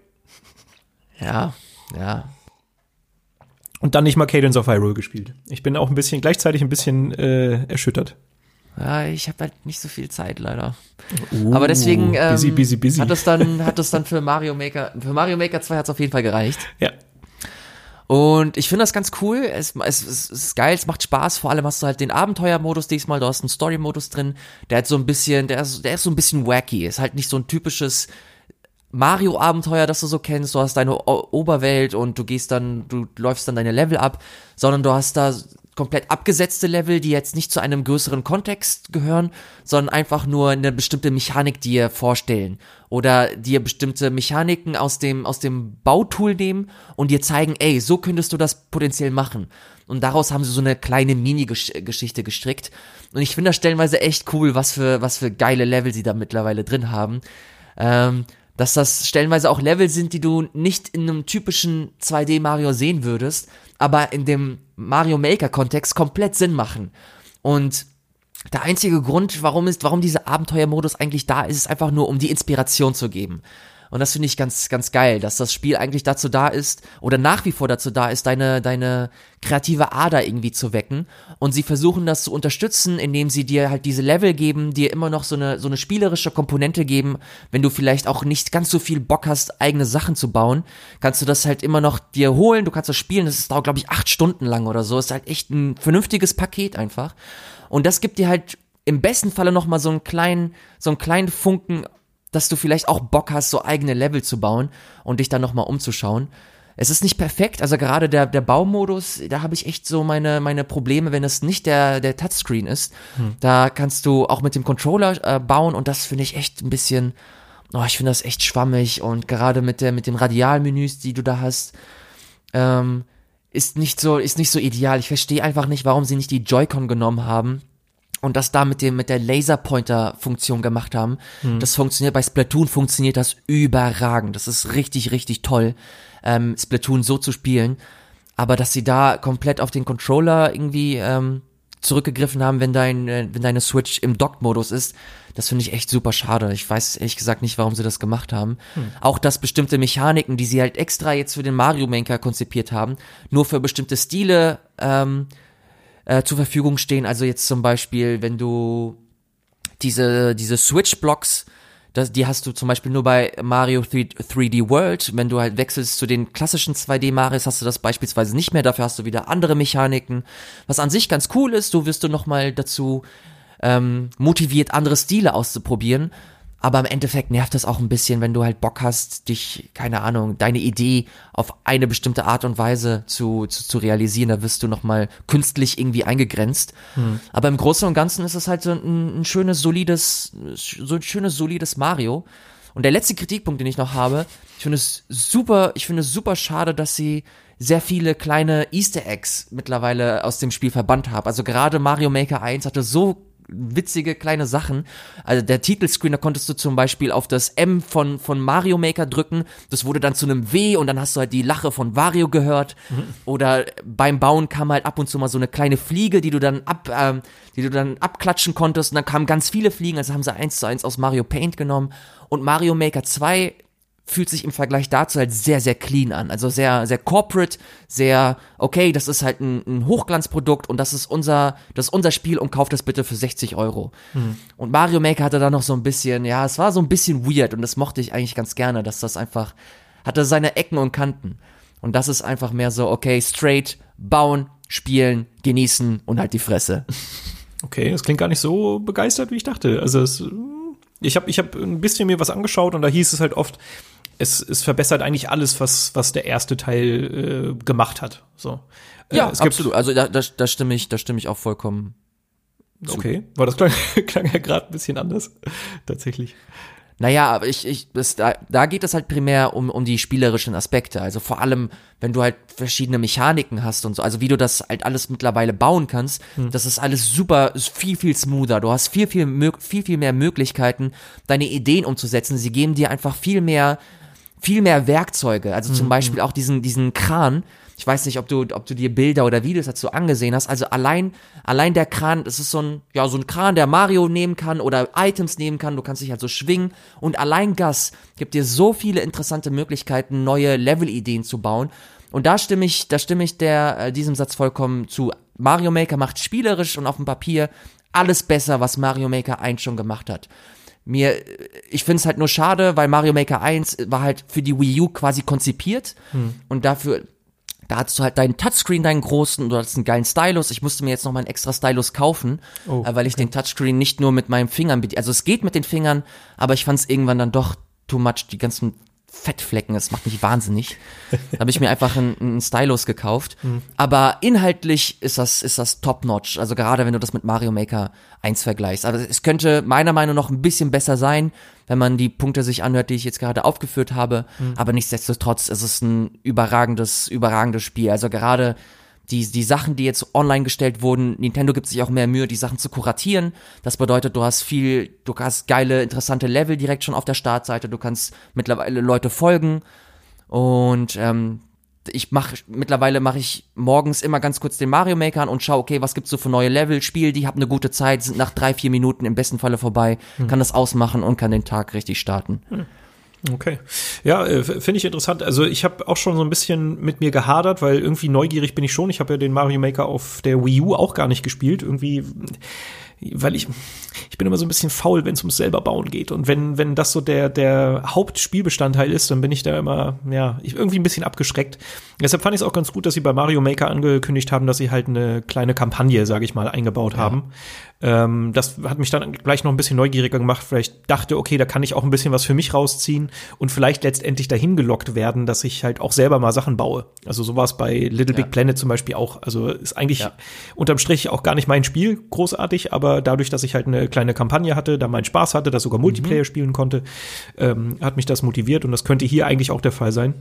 Ja, ja. Und dann nicht mal Cadence of Hyrule gespielt. Ich bin auch ein bisschen, gleichzeitig ein bisschen äh, erschüttert. Ja, ich habe halt nicht so viel Zeit leider. Uh, Aber deswegen ähm, busy, busy, busy. hat es dann hat es dann für Mario Maker für Mario Maker 2 hat es auf jeden Fall gereicht. Ja. Und ich finde das ganz cool. Es, es, es, ist geil, es macht Spaß. Vor allem hast du halt den Abenteuermodus diesmal. Du hast einen Story-Modus drin. Der hat so ein bisschen, der ist, der ist so ein bisschen wacky. Ist halt nicht so ein typisches Mario-Abenteuer, das du so kennst. Du hast deine o Oberwelt und du gehst dann, du läufst dann deine Level ab, sondern du hast da komplett abgesetzte Level, die jetzt nicht zu einem größeren Kontext gehören, sondern einfach nur eine bestimmte Mechanik dir vorstellen oder dir bestimmte Mechaniken aus dem aus dem Bautool nehmen und dir zeigen, ey, so könntest du das potenziell machen. Und daraus haben sie so eine kleine Mini-Geschichte gestrickt. Und ich finde das stellenweise echt cool, was für was für geile Level sie da mittlerweile drin haben. Ähm, dass das stellenweise auch Level sind, die du nicht in einem typischen 2D Mario sehen würdest, aber in dem Mario Maker Kontext komplett Sinn machen. Und der einzige Grund, warum ist, warum dieser Abenteuermodus eigentlich da ist, ist einfach nur, um die Inspiration zu geben. Und das finde ich ganz, ganz geil, dass das Spiel eigentlich dazu da ist oder nach wie vor dazu da ist, deine, deine kreative Ader irgendwie zu wecken. Und sie versuchen das zu unterstützen, indem sie dir halt diese Level geben, dir immer noch so eine, so eine spielerische Komponente geben. Wenn du vielleicht auch nicht ganz so viel Bock hast, eigene Sachen zu bauen, kannst du das halt immer noch dir holen. Du kannst das spielen. Das dauert, glaube ich, acht Stunden lang oder so. Ist halt echt ein vernünftiges Paket einfach. Und das gibt dir halt im besten Falle noch mal so einen kleinen, so einen kleinen Funken dass du vielleicht auch Bock hast, so eigene Level zu bauen und dich dann nochmal umzuschauen. Es ist nicht perfekt, also gerade der, der Baumodus, da habe ich echt so meine, meine Probleme, wenn es nicht der, der Touchscreen ist. Hm. Da kannst du auch mit dem Controller äh, bauen und das finde ich echt ein bisschen, oh, ich finde das echt schwammig und gerade mit der, mit den Radialmenüs, die du da hast, ähm, ist nicht so, ist nicht so ideal. Ich verstehe einfach nicht, warum sie nicht die Joy-Con genommen haben und das da mit dem mit der Laserpointer-Funktion gemacht haben. Hm. Das funktioniert bei Splatoon funktioniert das überragend. Das ist richtig richtig toll, ähm, Splatoon so zu spielen. Aber dass sie da komplett auf den Controller irgendwie ähm, zurückgegriffen haben, wenn dein äh, wenn deine Switch im Dock-Modus ist, das finde ich echt super schade. Ich weiß ehrlich gesagt nicht, warum sie das gemacht haben. Hm. Auch dass bestimmte Mechaniken, die sie halt extra jetzt für den Mario Maker konzipiert haben, nur für bestimmte Stile ähm, äh, zur Verfügung stehen. Also jetzt zum Beispiel, wenn du diese, diese Switch-Blocks, das, die hast du zum Beispiel nur bei Mario 3, d World. Wenn du halt wechselst zu den klassischen 2D Marios, hast du das beispielsweise nicht mehr. Dafür hast du wieder andere Mechaniken. Was an sich ganz cool ist, du wirst du nochmal dazu ähm, motiviert, andere Stile auszuprobieren. Aber im Endeffekt nervt das auch ein bisschen, wenn du halt Bock hast, dich, keine Ahnung, deine Idee auf eine bestimmte Art und Weise zu, zu, zu realisieren. Da wirst du nochmal künstlich irgendwie eingegrenzt. Hm. Aber im Großen und Ganzen ist es halt so ein, ein schönes, solides, so ein schönes, solides Mario. Und der letzte Kritikpunkt, den ich noch habe, ich finde es super, ich finde es super schade, dass sie sehr viele kleine Easter Eggs mittlerweile aus dem Spiel verbannt haben. Also gerade Mario Maker 1 hatte so witzige kleine Sachen. Also der Titelscreen, da konntest du zum Beispiel auf das M von, von Mario Maker drücken. Das wurde dann zu einem W und dann hast du halt die Lache von Wario gehört. Mhm. Oder beim Bauen kam halt ab und zu mal so eine kleine Fliege, die du dann ab, ähm, die du dann abklatschen konntest. Und dann kamen ganz viele Fliegen, also haben sie eins zu eins aus Mario Paint genommen. Und Mario Maker 2 fühlt sich im Vergleich dazu halt sehr, sehr clean an. Also sehr, sehr corporate, sehr, okay, das ist halt ein, ein Hochglanzprodukt und das ist unser, das ist unser Spiel und kauft das bitte für 60 Euro. Hm. Und Mario Maker hatte da noch so ein bisschen, ja, es war so ein bisschen weird und das mochte ich eigentlich ganz gerne, dass das einfach, hatte seine Ecken und Kanten. Und das ist einfach mehr so, okay, straight, bauen, spielen, genießen und halt die Fresse. Okay, das klingt gar nicht so begeistert, wie ich dachte. Also es, ich habe ich hab ein bisschen mir was angeschaut und da hieß es halt oft, es, es verbessert eigentlich alles, was, was der erste Teil äh, gemacht hat. So. Äh, ja, absolut. Also da, da, da stimme ich, da stimme ich auch vollkommen. Zu. Okay, war das klang, klang ja gerade ein bisschen anders, tatsächlich. Naja, aber ich, ich, das, da, da geht es halt primär um, um die spielerischen Aspekte. Also vor allem, wenn du halt verschiedene Mechaniken hast und so, also wie du das halt alles mittlerweile bauen kannst, hm. das ist alles super, viel, viel smoother. Du hast viel, viel, viel, viel mehr Möglichkeiten, deine Ideen umzusetzen. Sie geben dir einfach viel mehr viel mehr Werkzeuge. Also zum mhm. Beispiel auch diesen, diesen Kran. Ich weiß nicht, ob du, ob du dir Bilder oder Videos dazu angesehen hast. Also allein, allein der Kran, das ist so ein, ja, so ein Kran, der Mario nehmen kann oder Items nehmen kann. Du kannst dich halt so schwingen. Und allein Gas gibt dir so viele interessante Möglichkeiten, neue Level-Ideen zu bauen. Und da stimme ich, da stimme ich der, äh, diesem Satz vollkommen zu. Mario Maker macht spielerisch und auf dem Papier alles besser, was Mario Maker 1 schon gemacht hat mir, ich finde es halt nur schade, weil Mario Maker 1 war halt für die Wii U quasi konzipiert hm. und dafür, da hattest du halt deinen Touchscreen, deinen großen, du hattest einen geilen Stylus. Ich musste mir jetzt noch mal einen extra Stylus kaufen, oh, äh, weil ich okay. den Touchscreen nicht nur mit meinen Fingern bediene. Also es geht mit den Fingern, aber ich fand es irgendwann dann doch too much, die ganzen Fettflecken, das macht mich wahnsinnig. da habe ich mir einfach einen, einen Stylus gekauft. Mhm. Aber inhaltlich ist das, ist das top-notch. Also gerade wenn du das mit Mario Maker 1 vergleichst. Aber es könnte meiner Meinung nach ein bisschen besser sein, wenn man die Punkte sich anhört, die ich jetzt gerade aufgeführt habe. Mhm. Aber nichtsdestotrotz ist es ein überragendes, überragendes Spiel. Also gerade die, die Sachen, die jetzt online gestellt wurden, Nintendo gibt sich auch mehr Mühe, die Sachen zu kuratieren. Das bedeutet, du hast viel, du hast geile, interessante Level direkt schon auf der Startseite, du kannst mittlerweile Leute folgen und ähm, ich mache mittlerweile mache ich morgens immer ganz kurz den Mario Maker an und schau, okay, was gibt's so für neue Level, spiel die, hab eine gute Zeit, sind nach drei, vier Minuten im besten Falle vorbei, hm. kann das ausmachen und kann den Tag richtig starten. Hm. Okay. Ja, äh, finde ich interessant. Also ich habe auch schon so ein bisschen mit mir gehadert, weil irgendwie neugierig bin ich schon. Ich habe ja den Mario Maker auf der Wii U auch gar nicht gespielt. Irgendwie weil ich, ich bin immer so ein bisschen faul, wenn es ums selber bauen geht. Und wenn, wenn das so der, der Hauptspielbestandteil ist, dann bin ich da immer, ja, ich, irgendwie ein bisschen abgeschreckt. Deshalb fand ich es auch ganz gut, dass sie bei Mario Maker angekündigt haben, dass sie halt eine kleine Kampagne, sage ich mal, eingebaut ja. haben. Ähm, das hat mich dann gleich noch ein bisschen neugieriger gemacht. Vielleicht dachte, okay, da kann ich auch ein bisschen was für mich rausziehen und vielleicht letztendlich dahin gelockt werden, dass ich halt auch selber mal Sachen baue. Also so war es bei Little ja. Big Planet zum Beispiel auch. Also ist eigentlich ja. unterm Strich auch gar nicht mein Spiel großartig, aber dadurch, dass ich halt eine kleine Kampagne hatte, da meinen Spaß hatte, dass sogar Multiplayer mhm. spielen konnte, ähm, hat mich das motiviert und das könnte hier eigentlich auch der Fall sein.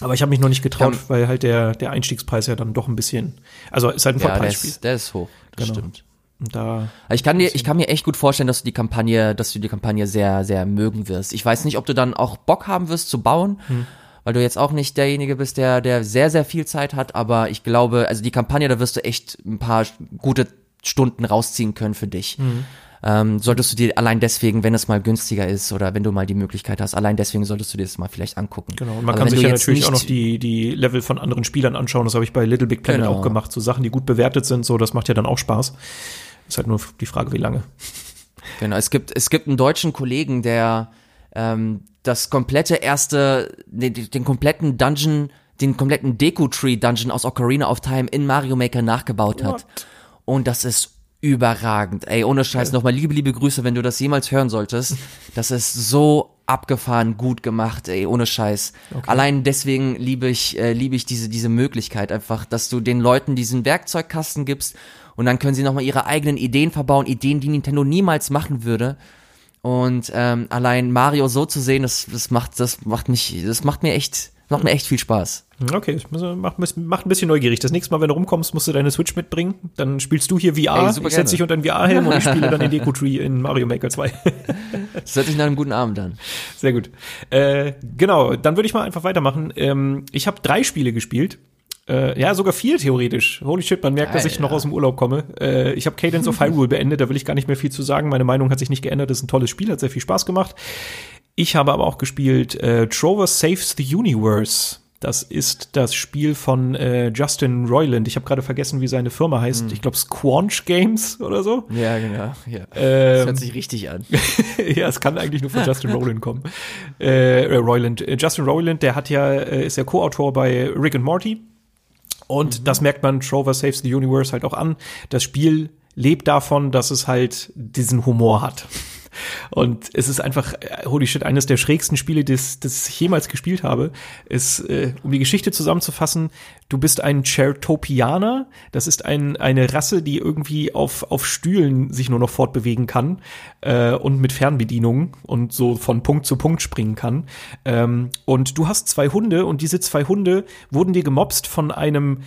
Aber ich habe mich noch nicht getraut, ja. weil halt der, der Einstiegspreis ja dann doch ein bisschen, also ist halt ein ja, Vollpreisspiel. Der, der ist hoch, das genau. stimmt. Da ich kann dir, ich kann mir echt gut vorstellen, dass du die Kampagne, dass du die Kampagne sehr, sehr mögen wirst. Ich weiß nicht, ob du dann auch Bock haben wirst zu bauen, hm. weil du jetzt auch nicht derjenige bist, der, der sehr, sehr viel Zeit hat. Aber ich glaube, also die Kampagne, da wirst du echt ein paar gute Stunden rausziehen können für dich. Mhm. Ähm, solltest du dir allein deswegen, wenn es mal günstiger ist oder wenn du mal die Möglichkeit hast, allein deswegen solltest du dir das mal vielleicht angucken. Genau, und man Aber kann sich ja natürlich auch noch die, die Level von anderen Spielern anschauen. Das habe ich bei Little Big Planet genau. auch gemacht. So Sachen, die gut bewertet sind, so, das macht ja dann auch Spaß. Ist halt nur die Frage, wie lange. Genau, es gibt, es gibt einen deutschen Kollegen, der ähm, das komplette erste, den, den kompletten Dungeon, den kompletten Deku-Tree-Dungeon aus Ocarina of Time in Mario Maker nachgebaut hat. What? Und das ist überragend. Ey, ohne Scheiß nochmal liebe, liebe Grüße, wenn du das jemals hören solltest. Das ist so abgefahren gut gemacht, ey, ohne Scheiß. Okay. Allein deswegen liebe ich, äh, liebe ich diese, diese Möglichkeit einfach, dass du den Leuten diesen Werkzeugkasten gibst und dann können sie nochmal ihre eigenen Ideen verbauen, Ideen, die Nintendo niemals machen würde. Und ähm, allein Mario so zu sehen, das, das macht, das macht mich, das macht mir echt Macht mir echt viel Spaß. Okay, macht, macht ein bisschen neugierig. Das nächste Mal, wenn du rumkommst, musst du deine Switch mitbringen. Dann spielst du hier VR. Ey, ich setze dich unter einen VR-Helm und ich spiele dann den Deku Tree in Mario Maker 2. das hört sich nach einem guten Abend an. Sehr gut. Äh, genau, dann würde ich mal einfach weitermachen. Ähm, ich habe drei Spiele gespielt. Äh, ja, sogar vier theoretisch. Holy shit, man merkt, Geil, dass ich noch aus dem Urlaub komme. Äh, ich habe Cadence of Hyrule beendet, da will ich gar nicht mehr viel zu sagen. Meine Meinung hat sich nicht geändert. Das ist ein tolles Spiel, hat sehr viel Spaß gemacht. Ich habe aber auch gespielt äh, Trover Saves the Universe. Das ist das Spiel von äh, Justin Roiland. Ich habe gerade vergessen, wie seine Firma heißt. Hm. Ich glaube Squanch Games oder so. Ja, genau. Ja. Ähm, das hört sich richtig an. ja, es kann eigentlich nur von Justin Roiland kommen. Äh, äh Roiland. Äh, Justin Roiland, der hat ja äh, ist ja Co-Autor bei Rick and Morty. Und mhm. das merkt man Trover Saves the Universe halt auch an. Das Spiel lebt davon, dass es halt diesen Humor hat. Und es ist einfach, äh, holy shit, eines der schrägsten Spiele, das, das ich jemals gespielt habe. Ist, äh, um die Geschichte zusammenzufassen, du bist ein Chertopianer. Das ist ein, eine Rasse, die irgendwie auf, auf Stühlen sich nur noch fortbewegen kann äh, und mit Fernbedienungen und so von Punkt zu Punkt springen kann. Ähm, und du hast zwei Hunde und diese zwei Hunde wurden dir gemobst von einem,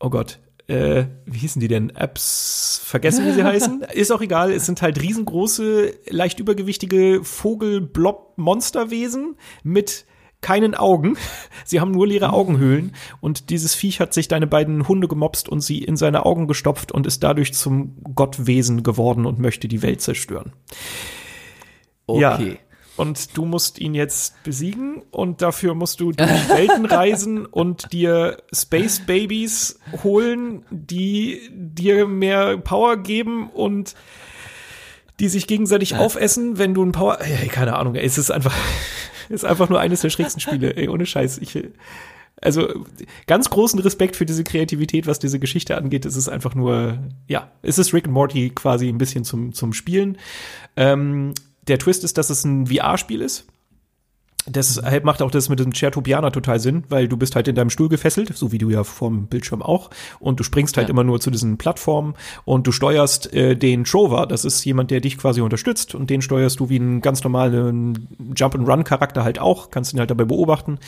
oh Gott, äh, wie hießen die denn? Apps, vergessen wie sie heißen. Ist auch egal, es sind halt riesengroße, leicht übergewichtige Vogel-Blob-Monsterwesen mit keinen Augen. Sie haben nur leere Augenhöhlen und dieses Viech hat sich deine beiden Hunde gemopst und sie in seine Augen gestopft und ist dadurch zum Gottwesen geworden und möchte die Welt zerstören. Okay. Ja und du musst ihn jetzt besiegen und dafür musst du durch Welten reisen und dir Space Babies holen, die dir mehr Power geben und die sich gegenseitig ja. aufessen, wenn du ein Power, ja, keine Ahnung, es ist einfach, ist einfach nur eines der schrägsten Spiele, ey, ohne Scheiß. Ich, also ganz großen Respekt für diese Kreativität, was diese Geschichte angeht. Es ist einfach nur, ja, es ist Rick and Morty quasi ein bisschen zum, zum Spielen. Ähm, der Twist ist, dass es ein VR-Spiel ist. Das macht auch das mit dem Chertopianer total Sinn, weil du bist halt in deinem Stuhl gefesselt, so wie du ja vom Bildschirm auch, und du springst halt ja. immer nur zu diesen Plattformen und du steuerst äh, den Trover, das ist jemand, der dich quasi unterstützt und den steuerst du wie einen ganz normalen Jump-and-Run-Charakter halt auch, kannst ihn halt dabei beobachten.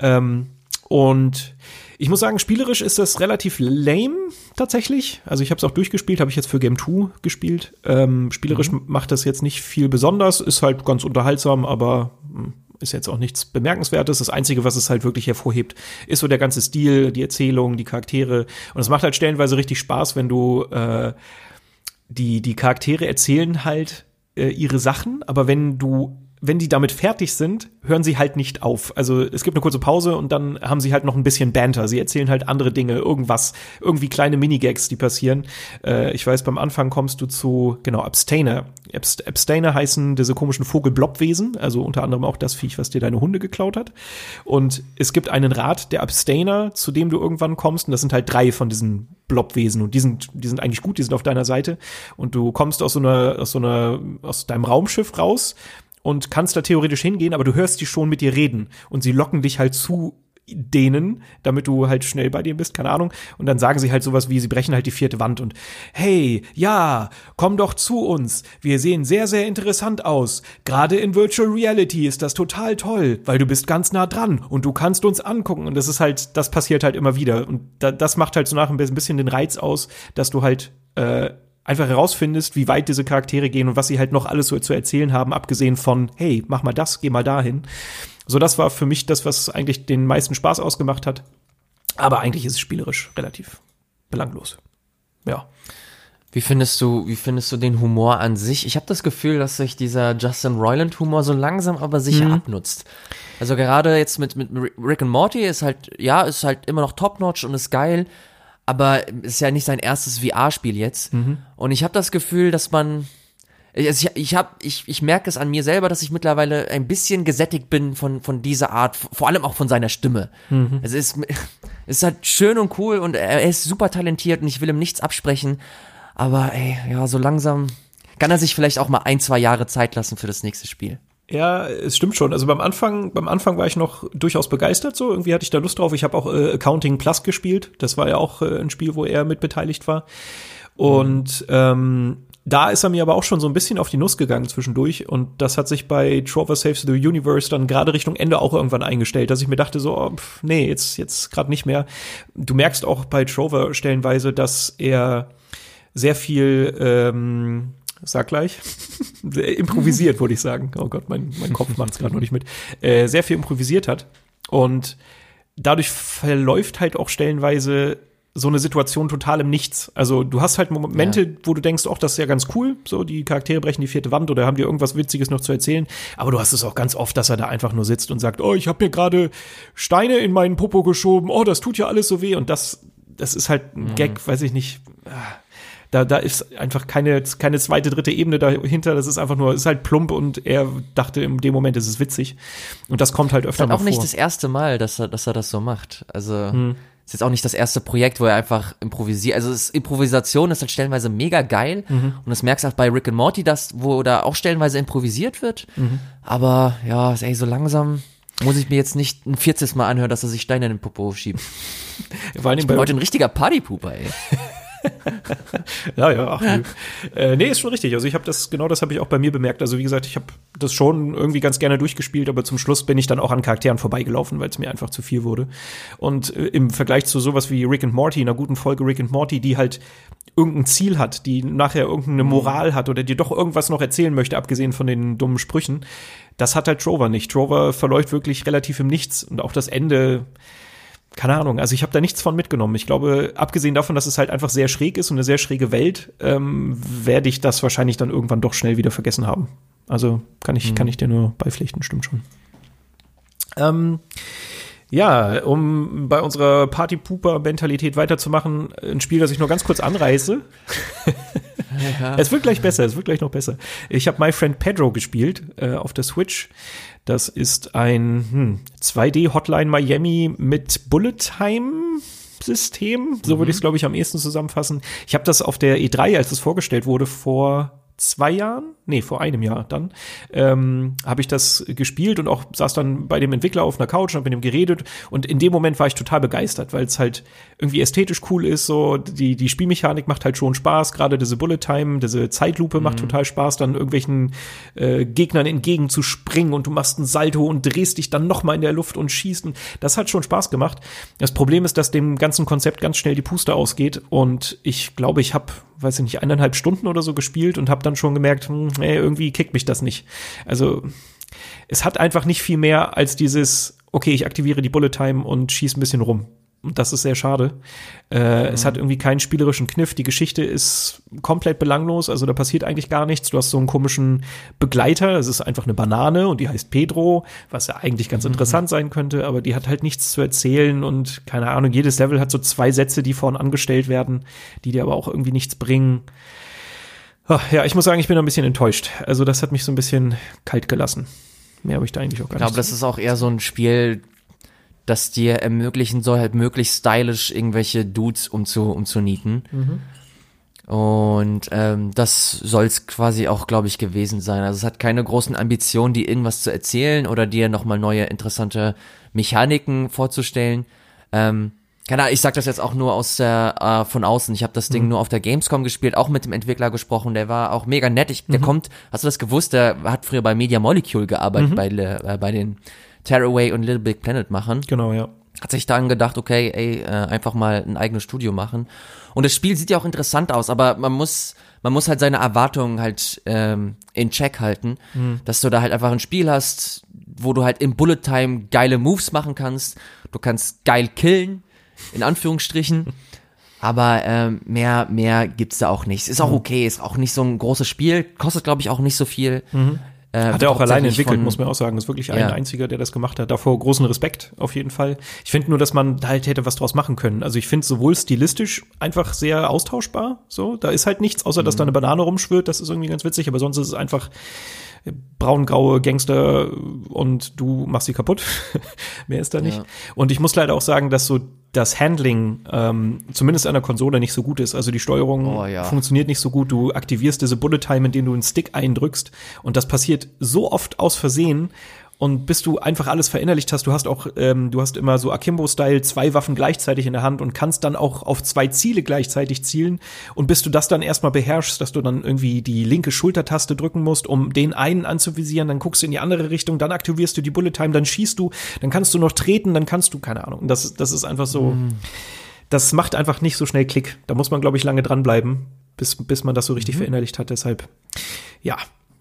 Ähm, und ich muss sagen, spielerisch ist das relativ lame tatsächlich. Also ich habe es auch durchgespielt, habe ich jetzt für Game 2 gespielt. Ähm, spielerisch mhm. macht das jetzt nicht viel besonders, ist halt ganz unterhaltsam, aber hm, ist jetzt auch nichts Bemerkenswertes. Das Einzige, was es halt wirklich hervorhebt, ist so der ganze Stil, die Erzählung, die Charaktere. Und es macht halt stellenweise richtig Spaß, wenn du äh, die, die Charaktere erzählen halt äh, ihre Sachen, aber wenn du wenn die damit fertig sind, hören sie halt nicht auf. Also es gibt eine kurze Pause und dann haben sie halt noch ein bisschen Banter. Sie erzählen halt andere Dinge, irgendwas, irgendwie kleine Minigags, die passieren. Äh, ich weiß, beim Anfang kommst du zu, genau, Abstainer. Abst Abstainer heißen diese komischen Vogelblobwesen, also unter anderem auch das Viech, was dir deine Hunde geklaut hat. Und es gibt einen Rat der Abstainer, zu dem du irgendwann kommst, und das sind halt drei von diesen Blobwesen und die sind, die sind eigentlich gut, die sind auf deiner Seite. Und du kommst aus so einer, aus so einer, aus deinem Raumschiff raus und kannst da theoretisch hingehen, aber du hörst die schon mit dir reden und sie locken dich halt zu denen, damit du halt schnell bei dir bist, keine Ahnung. Und dann sagen sie halt sowas wie, sie brechen halt die vierte Wand und hey, ja, komm doch zu uns. Wir sehen sehr, sehr interessant aus. Gerade in Virtual Reality ist das total toll, weil du bist ganz nah dran und du kannst uns angucken. Und das ist halt, das passiert halt immer wieder. Und da, das macht halt so nach ein bisschen den Reiz aus, dass du halt äh, einfach herausfindest, wie weit diese Charaktere gehen und was sie halt noch alles so zu erzählen haben, abgesehen von, hey, mach mal das, geh mal dahin. So, das war für mich das, was eigentlich den meisten Spaß ausgemacht hat. Aber eigentlich ist es spielerisch relativ belanglos. Ja. Wie findest du, wie findest du den Humor an sich? Ich habe das Gefühl, dass sich dieser Justin Roiland Humor so langsam aber sicher mhm. abnutzt. Also gerade jetzt mit, mit Rick and Morty ist halt, ja, ist halt immer noch top-notch und ist geil aber ist ja nicht sein erstes VR-Spiel jetzt. Mhm. Und ich habe das Gefühl, dass man also ich, ich, hab, ich, ich merke es an mir selber, dass ich mittlerweile ein bisschen gesättigt bin von, von dieser Art, vor allem auch von seiner Stimme. Mhm. Es, ist, es ist halt schön und cool und er ist super talentiert und ich will ihm nichts absprechen. Aber ey, ja, so langsam kann er sich vielleicht auch mal ein, zwei Jahre Zeit lassen für das nächste Spiel. Ja, es stimmt schon. Also beim Anfang, beim Anfang war ich noch durchaus begeistert so. Irgendwie hatte ich da Lust drauf. Ich habe auch äh, Accounting Plus gespielt. Das war ja auch äh, ein Spiel, wo er mit beteiligt war. Und mhm. ähm, da ist er mir aber auch schon so ein bisschen auf die Nuss gegangen zwischendurch und das hat sich bei Trover Saves the Universe dann gerade Richtung Ende auch irgendwann eingestellt, dass ich mir dachte so, oh, pff, nee, jetzt, jetzt gerade nicht mehr. Du merkst auch bei Trover stellenweise, dass er sehr viel, ähm, sag gleich, improvisiert, würde ich sagen. Oh Gott, mein, mein Kopf macht es gerade noch nicht mit. Äh, sehr viel improvisiert hat und dadurch verläuft halt auch stellenweise so eine Situation total im Nichts. Also du hast halt Momente, ja. wo du denkst, ach, das ist ja ganz cool, so die Charaktere brechen die vierte Wand oder haben dir irgendwas Witziges noch zu erzählen. Aber du hast es auch ganz oft, dass er da einfach nur sitzt und sagt, oh, ich habe mir gerade Steine in meinen Popo geschoben, oh, das tut ja alles so weh. Und das, das ist halt ein mhm. Gag, weiß ich nicht. Da, da ist einfach keine, keine zweite, dritte Ebene dahinter. Das ist einfach nur, ist halt plump und er dachte in dem Moment, es ist witzig. Und das kommt halt öfter das mal vor. auch nicht das erste Mal, dass er, dass er das so macht. Also. Mhm ist jetzt auch nicht das erste Projekt, wo er einfach improvisiert. Also es, Improvisation ist halt stellenweise mega geil. Mhm. Und das merkst du auch bei Rick and Morty, dass, wo da auch stellenweise improvisiert wird. Mhm. Aber ja, ey, so langsam muss ich mir jetzt nicht ein viertes Mal anhören, dass er sich Steine in den Popo schiebt. Vor allem ich bin heute ein richtiger Partypooper, ey. ja, ja, ach, nee. Äh, nee, ist schon richtig. Also ich habe das, genau das habe ich auch bei mir bemerkt. Also wie gesagt, ich habe das schon irgendwie ganz gerne durchgespielt, aber zum Schluss bin ich dann auch an Charakteren vorbeigelaufen, weil es mir einfach zu viel wurde. Und äh, im Vergleich zu sowas wie Rick and Morty, einer guten Folge Rick and Morty, die halt irgendein Ziel hat, die nachher irgendeine mhm. Moral hat oder dir doch irgendwas noch erzählen möchte, abgesehen von den dummen Sprüchen, das hat halt Trover nicht. Trover verläuft wirklich relativ im Nichts und auch das Ende keine Ahnung, also ich habe da nichts von mitgenommen. Ich glaube, abgesehen davon, dass es halt einfach sehr schräg ist und eine sehr schräge Welt, ähm, werde ich das wahrscheinlich dann irgendwann doch schnell wieder vergessen haben. Also kann ich, mhm. kann ich dir nur beipflichten, stimmt schon. Ähm, ja, um bei unserer Party-Pooper-Mentalität weiterzumachen, ein Spiel, das ich nur ganz kurz anreiße. Ja. Es wird gleich besser, es wird gleich noch besser. Ich habe My Friend Pedro gespielt äh, auf der Switch. Das ist ein hm, 2D Hotline Miami mit Bullet Time System. So mhm. würde ich es, glaube ich, am ehesten zusammenfassen. Ich habe das auf der E3, als es vorgestellt wurde, vor zwei Jahren, nee, vor einem Jahr dann, ähm, habe ich das gespielt und auch saß dann bei dem Entwickler auf einer Couch und habe mit ihm geredet und in dem Moment war ich total begeistert, weil es halt irgendwie ästhetisch cool ist, so die, die Spielmechanik macht halt schon Spaß, gerade diese Bullet Time, diese Zeitlupe mhm. macht total Spaß, dann irgendwelchen äh, Gegnern entgegen zu springen und du machst ein Salto und drehst dich dann nochmal in der Luft und schießt und das hat schon Spaß gemacht. Das Problem ist, dass dem ganzen Konzept ganz schnell die Puste ausgeht und ich glaube, ich habe weiß ich nicht, eineinhalb Stunden oder so gespielt und habe dann schon gemerkt, hm, ey, irgendwie kickt mich das nicht. Also es hat einfach nicht viel mehr als dieses, okay, ich aktiviere die Bullet Time und schieß ein bisschen rum. Und das ist sehr schade. Äh, mhm. Es hat irgendwie keinen spielerischen Kniff. Die Geschichte ist komplett belanglos. Also da passiert eigentlich gar nichts. Du hast so einen komischen Begleiter. Es ist einfach eine Banane und die heißt Pedro, was ja eigentlich ganz mhm. interessant sein könnte. Aber die hat halt nichts zu erzählen und keine Ahnung. Jedes Level hat so zwei Sätze, die vorn angestellt werden, die dir aber auch irgendwie nichts bringen. Ach, ja, ich muss sagen, ich bin ein bisschen enttäuscht. Also das hat mich so ein bisschen kalt gelassen. Mehr habe ich da eigentlich auch gar nicht. Ich glaube, das ist auch eher so ein Spiel, das dir ermöglichen soll, halt möglichst stylisch irgendwelche Dudes umzu, umzunieten. Mhm. Und ähm, das soll es quasi auch, glaube ich, gewesen sein. Also es hat keine großen Ambitionen, dir irgendwas zu erzählen oder dir nochmal neue interessante Mechaniken vorzustellen. Ähm, keine Ahnung, ich sag das jetzt auch nur aus der äh, von außen. Ich habe das Ding mhm. nur auf der Gamescom gespielt, auch mit dem Entwickler gesprochen. Der war auch mega nett. Ich, der mhm. kommt, hast du das gewusst? Der hat früher bei Media Molecule gearbeitet mhm. bei äh, bei den Tearaway und Little Big Planet machen. Genau, ja. Hat sich dann gedacht, okay, ey, äh, einfach mal ein eigenes Studio machen. Und das Spiel sieht ja auch interessant aus, aber man muss, man muss halt seine Erwartungen halt ähm, in Check halten, mhm. dass du da halt einfach ein Spiel hast, wo du halt im Bullet Time geile Moves machen kannst. Du kannst geil killen, in Anführungsstrichen. Aber ähm, mehr, mehr gibt's da auch nicht. Ist auch mhm. okay, ist auch nicht so ein großes Spiel, kostet glaube ich auch nicht so viel. Mhm. Äh, hat er auch alleine entwickelt, muss man auch sagen. Das ist wirklich ein ja. einziger, der das gemacht hat. Davor großen Respekt auf jeden Fall. Ich finde nur, dass man halt hätte was draus machen können. Also ich finde sowohl stilistisch einfach sehr austauschbar. So, da ist halt nichts, außer dass da mhm. eine Banane rumschwirrt. Das ist irgendwie ganz witzig. Aber sonst ist es einfach braungraue Gangster und du machst sie kaputt. Mehr ist da nicht. Ja. Und ich muss leider auch sagen, dass so das Handling ähm, zumindest an der Konsole nicht so gut ist. Also die Steuerung oh, ja. funktioniert nicht so gut. Du aktivierst diese Bullet Time, indem du einen Stick eindrückst und das passiert so oft aus Versehen und bis du einfach alles verinnerlicht hast, du hast auch, ähm, du hast immer so Akimbo-Style zwei Waffen gleichzeitig in der Hand und kannst dann auch auf zwei Ziele gleichzeitig zielen. Und bis du das dann erstmal beherrschst, dass du dann irgendwie die linke Schultertaste drücken musst, um den einen anzuvisieren, dann guckst du in die andere Richtung, dann aktivierst du die Bullet Time, dann schießt du, dann kannst du noch treten, dann kannst du, keine Ahnung. Das, das ist einfach so, mm. das macht einfach nicht so schnell Klick. Da muss man, glaube ich, lange dranbleiben, bis, bis man das so richtig mhm. verinnerlicht hat. Deshalb, ja,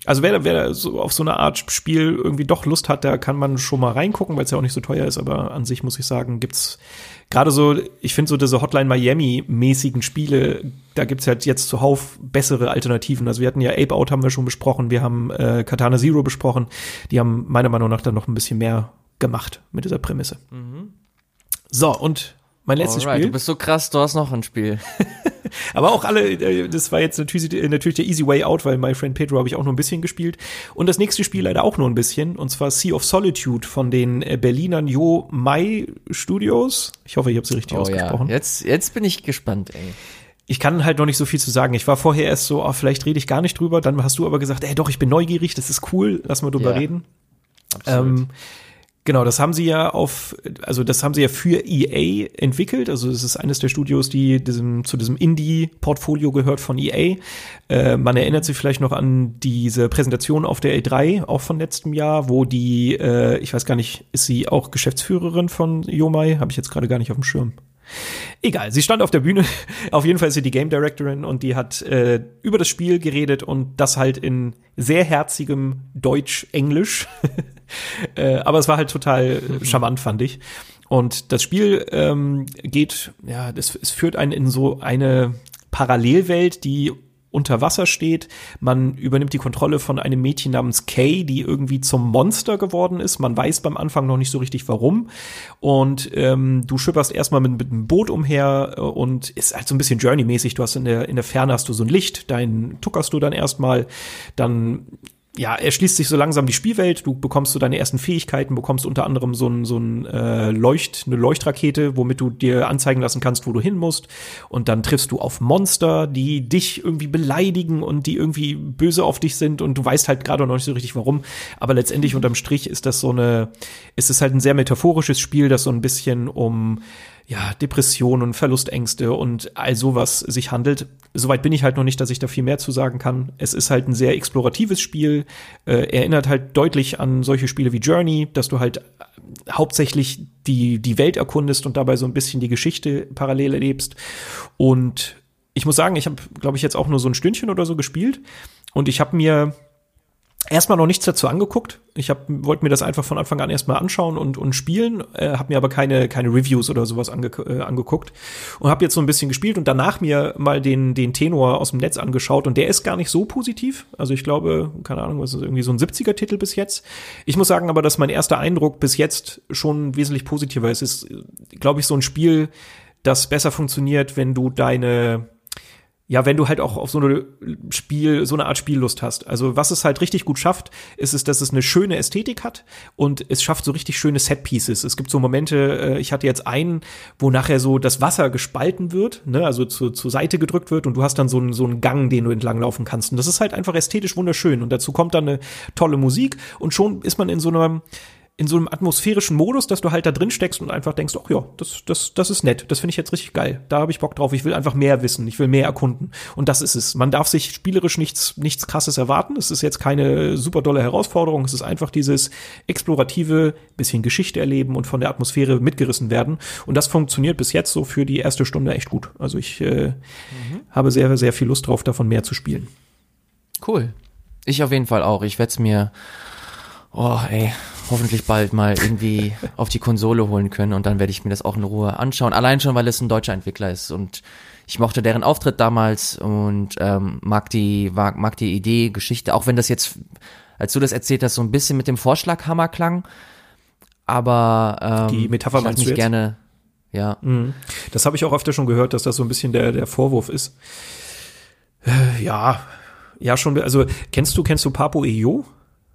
also wer, wer so auf so eine Art Spiel irgendwie doch Lust hat, da kann man schon mal reingucken, weil es ja auch nicht so teuer ist, aber an sich muss ich sagen, gibt's gerade so, ich finde so diese Hotline Miami-mäßigen Spiele, da gibt's halt jetzt zuhauf bessere Alternativen. Also wir hatten ja Ape Out haben wir schon besprochen, wir haben äh, Katana Zero besprochen, die haben meiner Meinung nach dann noch ein bisschen mehr gemacht mit dieser Prämisse. Mhm. So, und mein letztes Alright, Spiel. Du bist so krass, du hast noch ein Spiel. Aber auch alle, äh, das war jetzt natürlich, natürlich der Easy Way Out, weil My Friend Pedro habe ich auch nur ein bisschen gespielt. Und das nächste Spiel leider auch nur ein bisschen, und zwar Sea of Solitude von den äh, Berlinern Jo Mai Studios. Ich hoffe, ich habe sie richtig oh, ausgesprochen. Ja. Jetzt, jetzt bin ich gespannt, ey ich kann halt noch nicht so viel zu sagen. Ich war vorher erst so, oh, vielleicht rede ich gar nicht drüber. Dann hast du aber gesagt, ey, doch, ich bin neugierig, das ist cool, lass mal drüber ja, reden. Absolut. Ähm, Genau, das haben sie ja auf, also das haben sie ja für EA entwickelt. Also es ist eines der Studios, die diesem, zu diesem Indie-Portfolio gehört von EA. Äh, man erinnert sich vielleicht noch an diese Präsentation auf der E3, auch von letztem Jahr, wo die, äh, ich weiß gar nicht, ist sie auch Geschäftsführerin von Yomai? Habe ich jetzt gerade gar nicht auf dem Schirm. Egal, sie stand auf der Bühne. Auf jeden Fall ist sie die Game Directorin und die hat äh, über das Spiel geredet und das halt in sehr herzigem Deutsch-Englisch. äh, aber es war halt total charmant, fand ich. Und das Spiel ähm, geht, ja, das, es führt einen in so eine Parallelwelt, die unter Wasser steht. Man übernimmt die Kontrolle von einem Mädchen namens Kay, die irgendwie zum Monster geworden ist. Man weiß beim Anfang noch nicht so richtig warum. Und ähm, du schipperst erstmal mit, mit einem Boot umher äh, und ist halt so ein bisschen Journey-mäßig. Du hast in der, in der Ferne hast du so ein Licht, dein tuckerst du dann erstmal, dann ja, erschließt sich so langsam die Spielwelt. Du bekommst so deine ersten Fähigkeiten, bekommst unter anderem so ein, so ein äh, Leucht, eine Leuchtrakete, womit du dir anzeigen lassen kannst, wo du hin musst. Und dann triffst du auf Monster, die dich irgendwie beleidigen und die irgendwie böse auf dich sind und du weißt halt gerade noch nicht so richtig warum. Aber letztendlich unterm Strich ist das so eine, ist es halt ein sehr metaphorisches Spiel, das so ein bisschen um ja, Depressionen, Verlustängste und all sowas sich handelt. Soweit bin ich halt noch nicht, dass ich da viel mehr zu sagen kann. Es ist halt ein sehr exploratives Spiel, äh, erinnert halt deutlich an solche Spiele wie Journey, dass du halt hauptsächlich die, die Welt erkundest und dabei so ein bisschen die Geschichte parallel erlebst. Und ich muss sagen, ich habe, glaube ich, jetzt auch nur so ein Stündchen oder so gespielt und ich habe mir erstmal noch nichts dazu angeguckt. Ich wollte mir das einfach von Anfang an erstmal anschauen und, und spielen, äh, habe mir aber keine, keine Reviews oder sowas ange, äh, angeguckt und habe jetzt so ein bisschen gespielt und danach mir mal den, den Tenor aus dem Netz angeschaut und der ist gar nicht so positiv. Also ich glaube, keine Ahnung, was ist irgendwie so ein 70er-Titel bis jetzt. Ich muss sagen aber, dass mein erster Eindruck bis jetzt schon wesentlich positiver ist. Es ist, glaube ich, so ein Spiel, das besser funktioniert, wenn du deine ja, wenn du halt auch auf so eine Spiel, so eine Art Spiellust hast. Also was es halt richtig gut schafft, ist es, dass es eine schöne Ästhetik hat und es schafft so richtig schöne Set-Pieces. Es gibt so Momente, äh, ich hatte jetzt einen, wo nachher so das Wasser gespalten wird, ne, also zu, zur Seite gedrückt wird und du hast dann so einen, so einen Gang, den du entlang laufen kannst. Und das ist halt einfach ästhetisch wunderschön. Und dazu kommt dann eine tolle Musik und schon ist man in so einer in so einem atmosphärischen Modus, dass du halt da drin steckst und einfach denkst, ach ja, das, das, das ist nett, das finde ich jetzt richtig geil. Da habe ich Bock drauf, ich will einfach mehr wissen, ich will mehr erkunden. Und das ist es. Man darf sich spielerisch nichts, nichts krasses erwarten. Es ist jetzt keine super dolle Herausforderung. Es ist einfach dieses explorative, bisschen Geschichte erleben und von der Atmosphäre mitgerissen werden. Und das funktioniert bis jetzt so für die erste Stunde echt gut. Also ich äh, mhm. habe sehr, sehr viel Lust drauf, davon mehr zu spielen. Cool. Ich auf jeden Fall auch. Ich werde es mir, oh ey, hoffentlich bald mal irgendwie auf die Konsole holen können und dann werde ich mir das auch in Ruhe anschauen. Allein schon, weil es ein deutscher Entwickler ist und ich mochte deren Auftritt damals und ähm, mag die mag, mag die Idee, Geschichte, auch wenn das jetzt, als du das erzählt hast, so ein bisschen mit dem Vorschlaghammer klang. Aber ähm, die Metapher meinst du jetzt? gerne, ja. Mhm. Das habe ich auch öfter schon gehört, dass das so ein bisschen der der Vorwurf ist. Äh, ja, ja schon. Also kennst du kennst du Papo EO?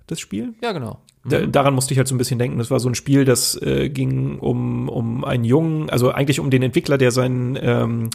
Das Spiel? Ja, genau. Da, mhm. daran musste ich halt so ein bisschen denken. Das war so ein Spiel, das äh, ging um, um einen Jungen, also eigentlich um den Entwickler, der seinen, ähm,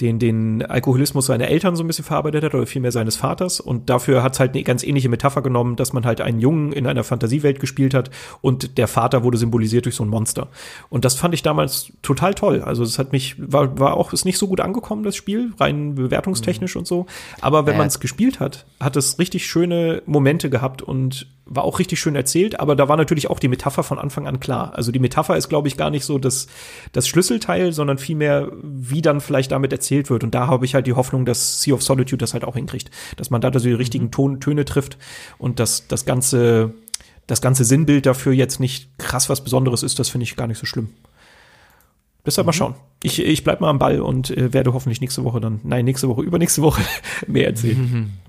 den, den Alkoholismus seiner Eltern so ein bisschen verarbeitet hat oder vielmehr seines Vaters. Und dafür hat es halt eine ganz ähnliche Metapher genommen, dass man halt einen Jungen in einer Fantasiewelt gespielt hat und der Vater wurde symbolisiert durch so ein Monster. Und das fand ich damals total toll. Also es hat mich, war, war auch, ist nicht so gut angekommen, das Spiel, rein bewertungstechnisch mhm. und so. Aber wenn äh. man es gespielt hat, hat es richtig schöne Momente gehabt und war auch richtig schön erzählt, aber da war natürlich auch die Metapher von Anfang an klar. Also die Metapher ist, glaube ich, gar nicht so das, das Schlüsselteil, sondern vielmehr, wie dann vielleicht damit erzählt wird. Und da habe ich halt die Hoffnung, dass Sea of Solitude das halt auch hinkriegt. Dass man da also die richtigen mhm. Ton, Töne trifft und dass das ganze, das ganze Sinnbild dafür jetzt nicht krass was Besonderes ist, das finde ich gar nicht so schlimm. Deshalb mhm. mal schauen. Ich, ich bleib mal am Ball und äh, werde hoffentlich nächste Woche dann, nein, nächste Woche, übernächste Woche mehr erzählen.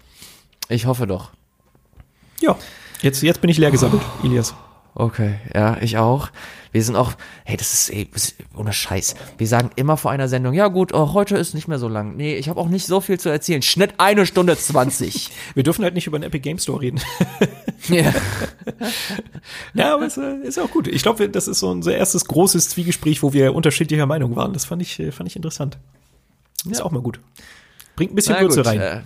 Ich hoffe doch. Ja. Jetzt, jetzt bin ich leer gesammelt, oh. Ilias. Okay, ja, ich auch. Wir sind auch, hey, das ist, ey, ohne Scheiß. Wir sagen immer vor einer Sendung, ja gut, oh, heute ist nicht mehr so lang. Nee, ich habe auch nicht so viel zu erzählen. Schnitt eine Stunde zwanzig. Wir dürfen halt nicht über den Epic Game Store reden. ja. ja, aber es äh, ist auch gut. Ich glaube, das ist so unser erstes großes Zwiegespräch, wo wir unterschiedlicher Meinung waren. Das fand ich, äh, fand ich interessant. Ist ja. auch mal gut. Bringt ein bisschen Würze rein. Äh,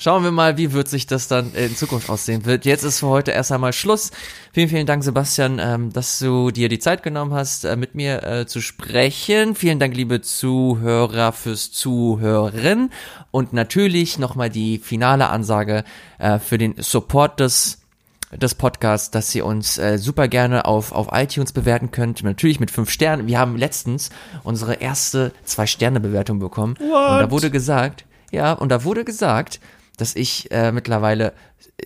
Schauen wir mal, wie wird sich das dann in Zukunft aussehen wird. Jetzt ist für heute erst einmal Schluss. Vielen, vielen Dank, Sebastian, ähm, dass du dir die Zeit genommen hast, äh, mit mir äh, zu sprechen. Vielen Dank, liebe Zuhörer, fürs Zuhören. Und natürlich nochmal die finale Ansage äh, für den Support des des Podcasts, dass ihr uns äh, super gerne auf, auf iTunes bewerten könnt. Natürlich mit fünf Sternen. Wir haben letztens unsere erste Zwei-Sterne-Bewertung bekommen. What? Und da wurde gesagt, ja, und da wurde gesagt, dass ich äh, mittlerweile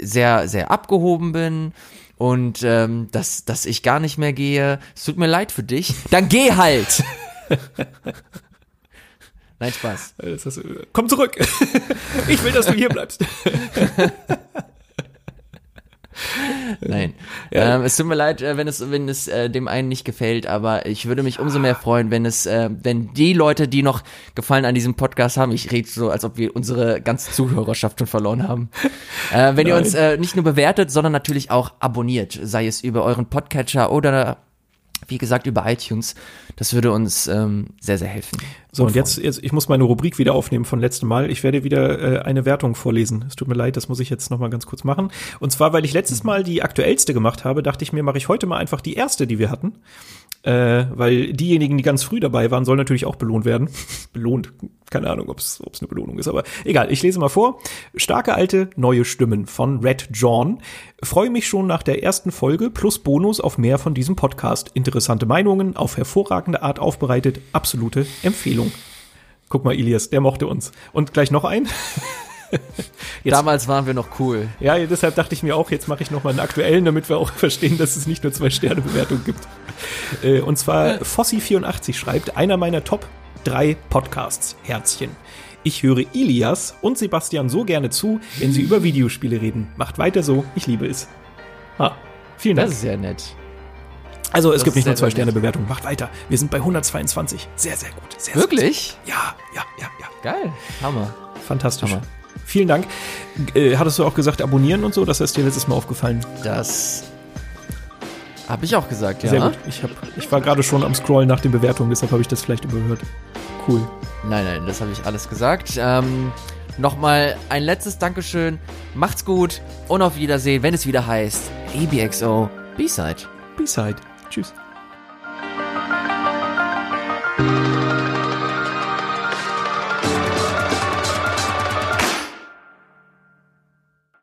sehr, sehr abgehoben bin und ähm, dass, dass ich gar nicht mehr gehe. Es tut mir leid für dich. Dann geh halt! Nein, Spaß. Komm zurück! Ich will, dass du hier bleibst. Nein. Ja. Ähm, es tut mir leid, äh, wenn es, wenn es äh, dem einen nicht gefällt, aber ich würde mich umso mehr freuen, wenn es, äh, wenn die Leute, die noch Gefallen an diesem Podcast haben, ich rede so, als ob wir unsere ganze Zuhörerschaft schon verloren haben. Äh, wenn Nein. ihr uns äh, nicht nur bewertet, sondern natürlich auch abonniert, sei es über euren Podcatcher oder wie gesagt, über iTunes. Das würde uns ähm, sehr, sehr helfen. So, und jetzt, jetzt, ich muss meine Rubrik wieder aufnehmen von letztem Mal. Ich werde wieder äh, eine Wertung vorlesen. Es tut mir leid, das muss ich jetzt noch mal ganz kurz machen. Und zwar, weil ich letztes Mal die aktuellste gemacht habe, dachte ich mir, mache ich heute mal einfach die erste, die wir hatten äh, weil diejenigen, die ganz früh dabei waren, sollen natürlich auch belohnt werden. belohnt, keine Ahnung, ob es eine Belohnung ist, aber egal, ich lese mal vor. Starke alte, neue Stimmen von Red John. Freue mich schon nach der ersten Folge plus Bonus auf mehr von diesem Podcast. Interessante Meinungen, auf hervorragende Art aufbereitet, absolute Empfehlung. Guck mal, Ilias, der mochte uns. Und gleich noch ein. Jetzt, Damals waren wir noch cool. Ja, deshalb dachte ich mir auch, jetzt mache ich noch mal einen aktuellen, damit wir auch verstehen, dass es nicht nur zwei Sterne Bewertung gibt. Äh, und zwar Fossi84 schreibt, einer meiner Top 3 Podcasts, Herzchen. Ich höre Ilias und Sebastian so gerne zu, wenn sie über Videospiele reden. Macht weiter so, ich liebe es. Ha, vielen Dank. Das ist sehr nett. Also es das gibt nicht nur zwei Sterne Bewertung. Macht weiter. Wir sind bei 122. Sehr, sehr gut. Sehr, Wirklich? Sehr, sehr. Ja, ja, ja, ja. Geil. Hammer. Fantastisch. Hammer. Vielen Dank. Äh, hattest du auch gesagt, abonnieren und so? Das ist dir letztes Mal aufgefallen. Das habe ich auch gesagt, ja. Sehr gut. Ich, hab, ich war gerade schon am Scrollen nach den Bewertungen, deshalb habe ich das vielleicht überhört. Cool. Nein, nein, das habe ich alles gesagt. Ähm, Nochmal ein letztes Dankeschön. Macht's gut und auf Wiedersehen, wenn es wieder heißt ABXO B-Side. B-Side. Tschüss.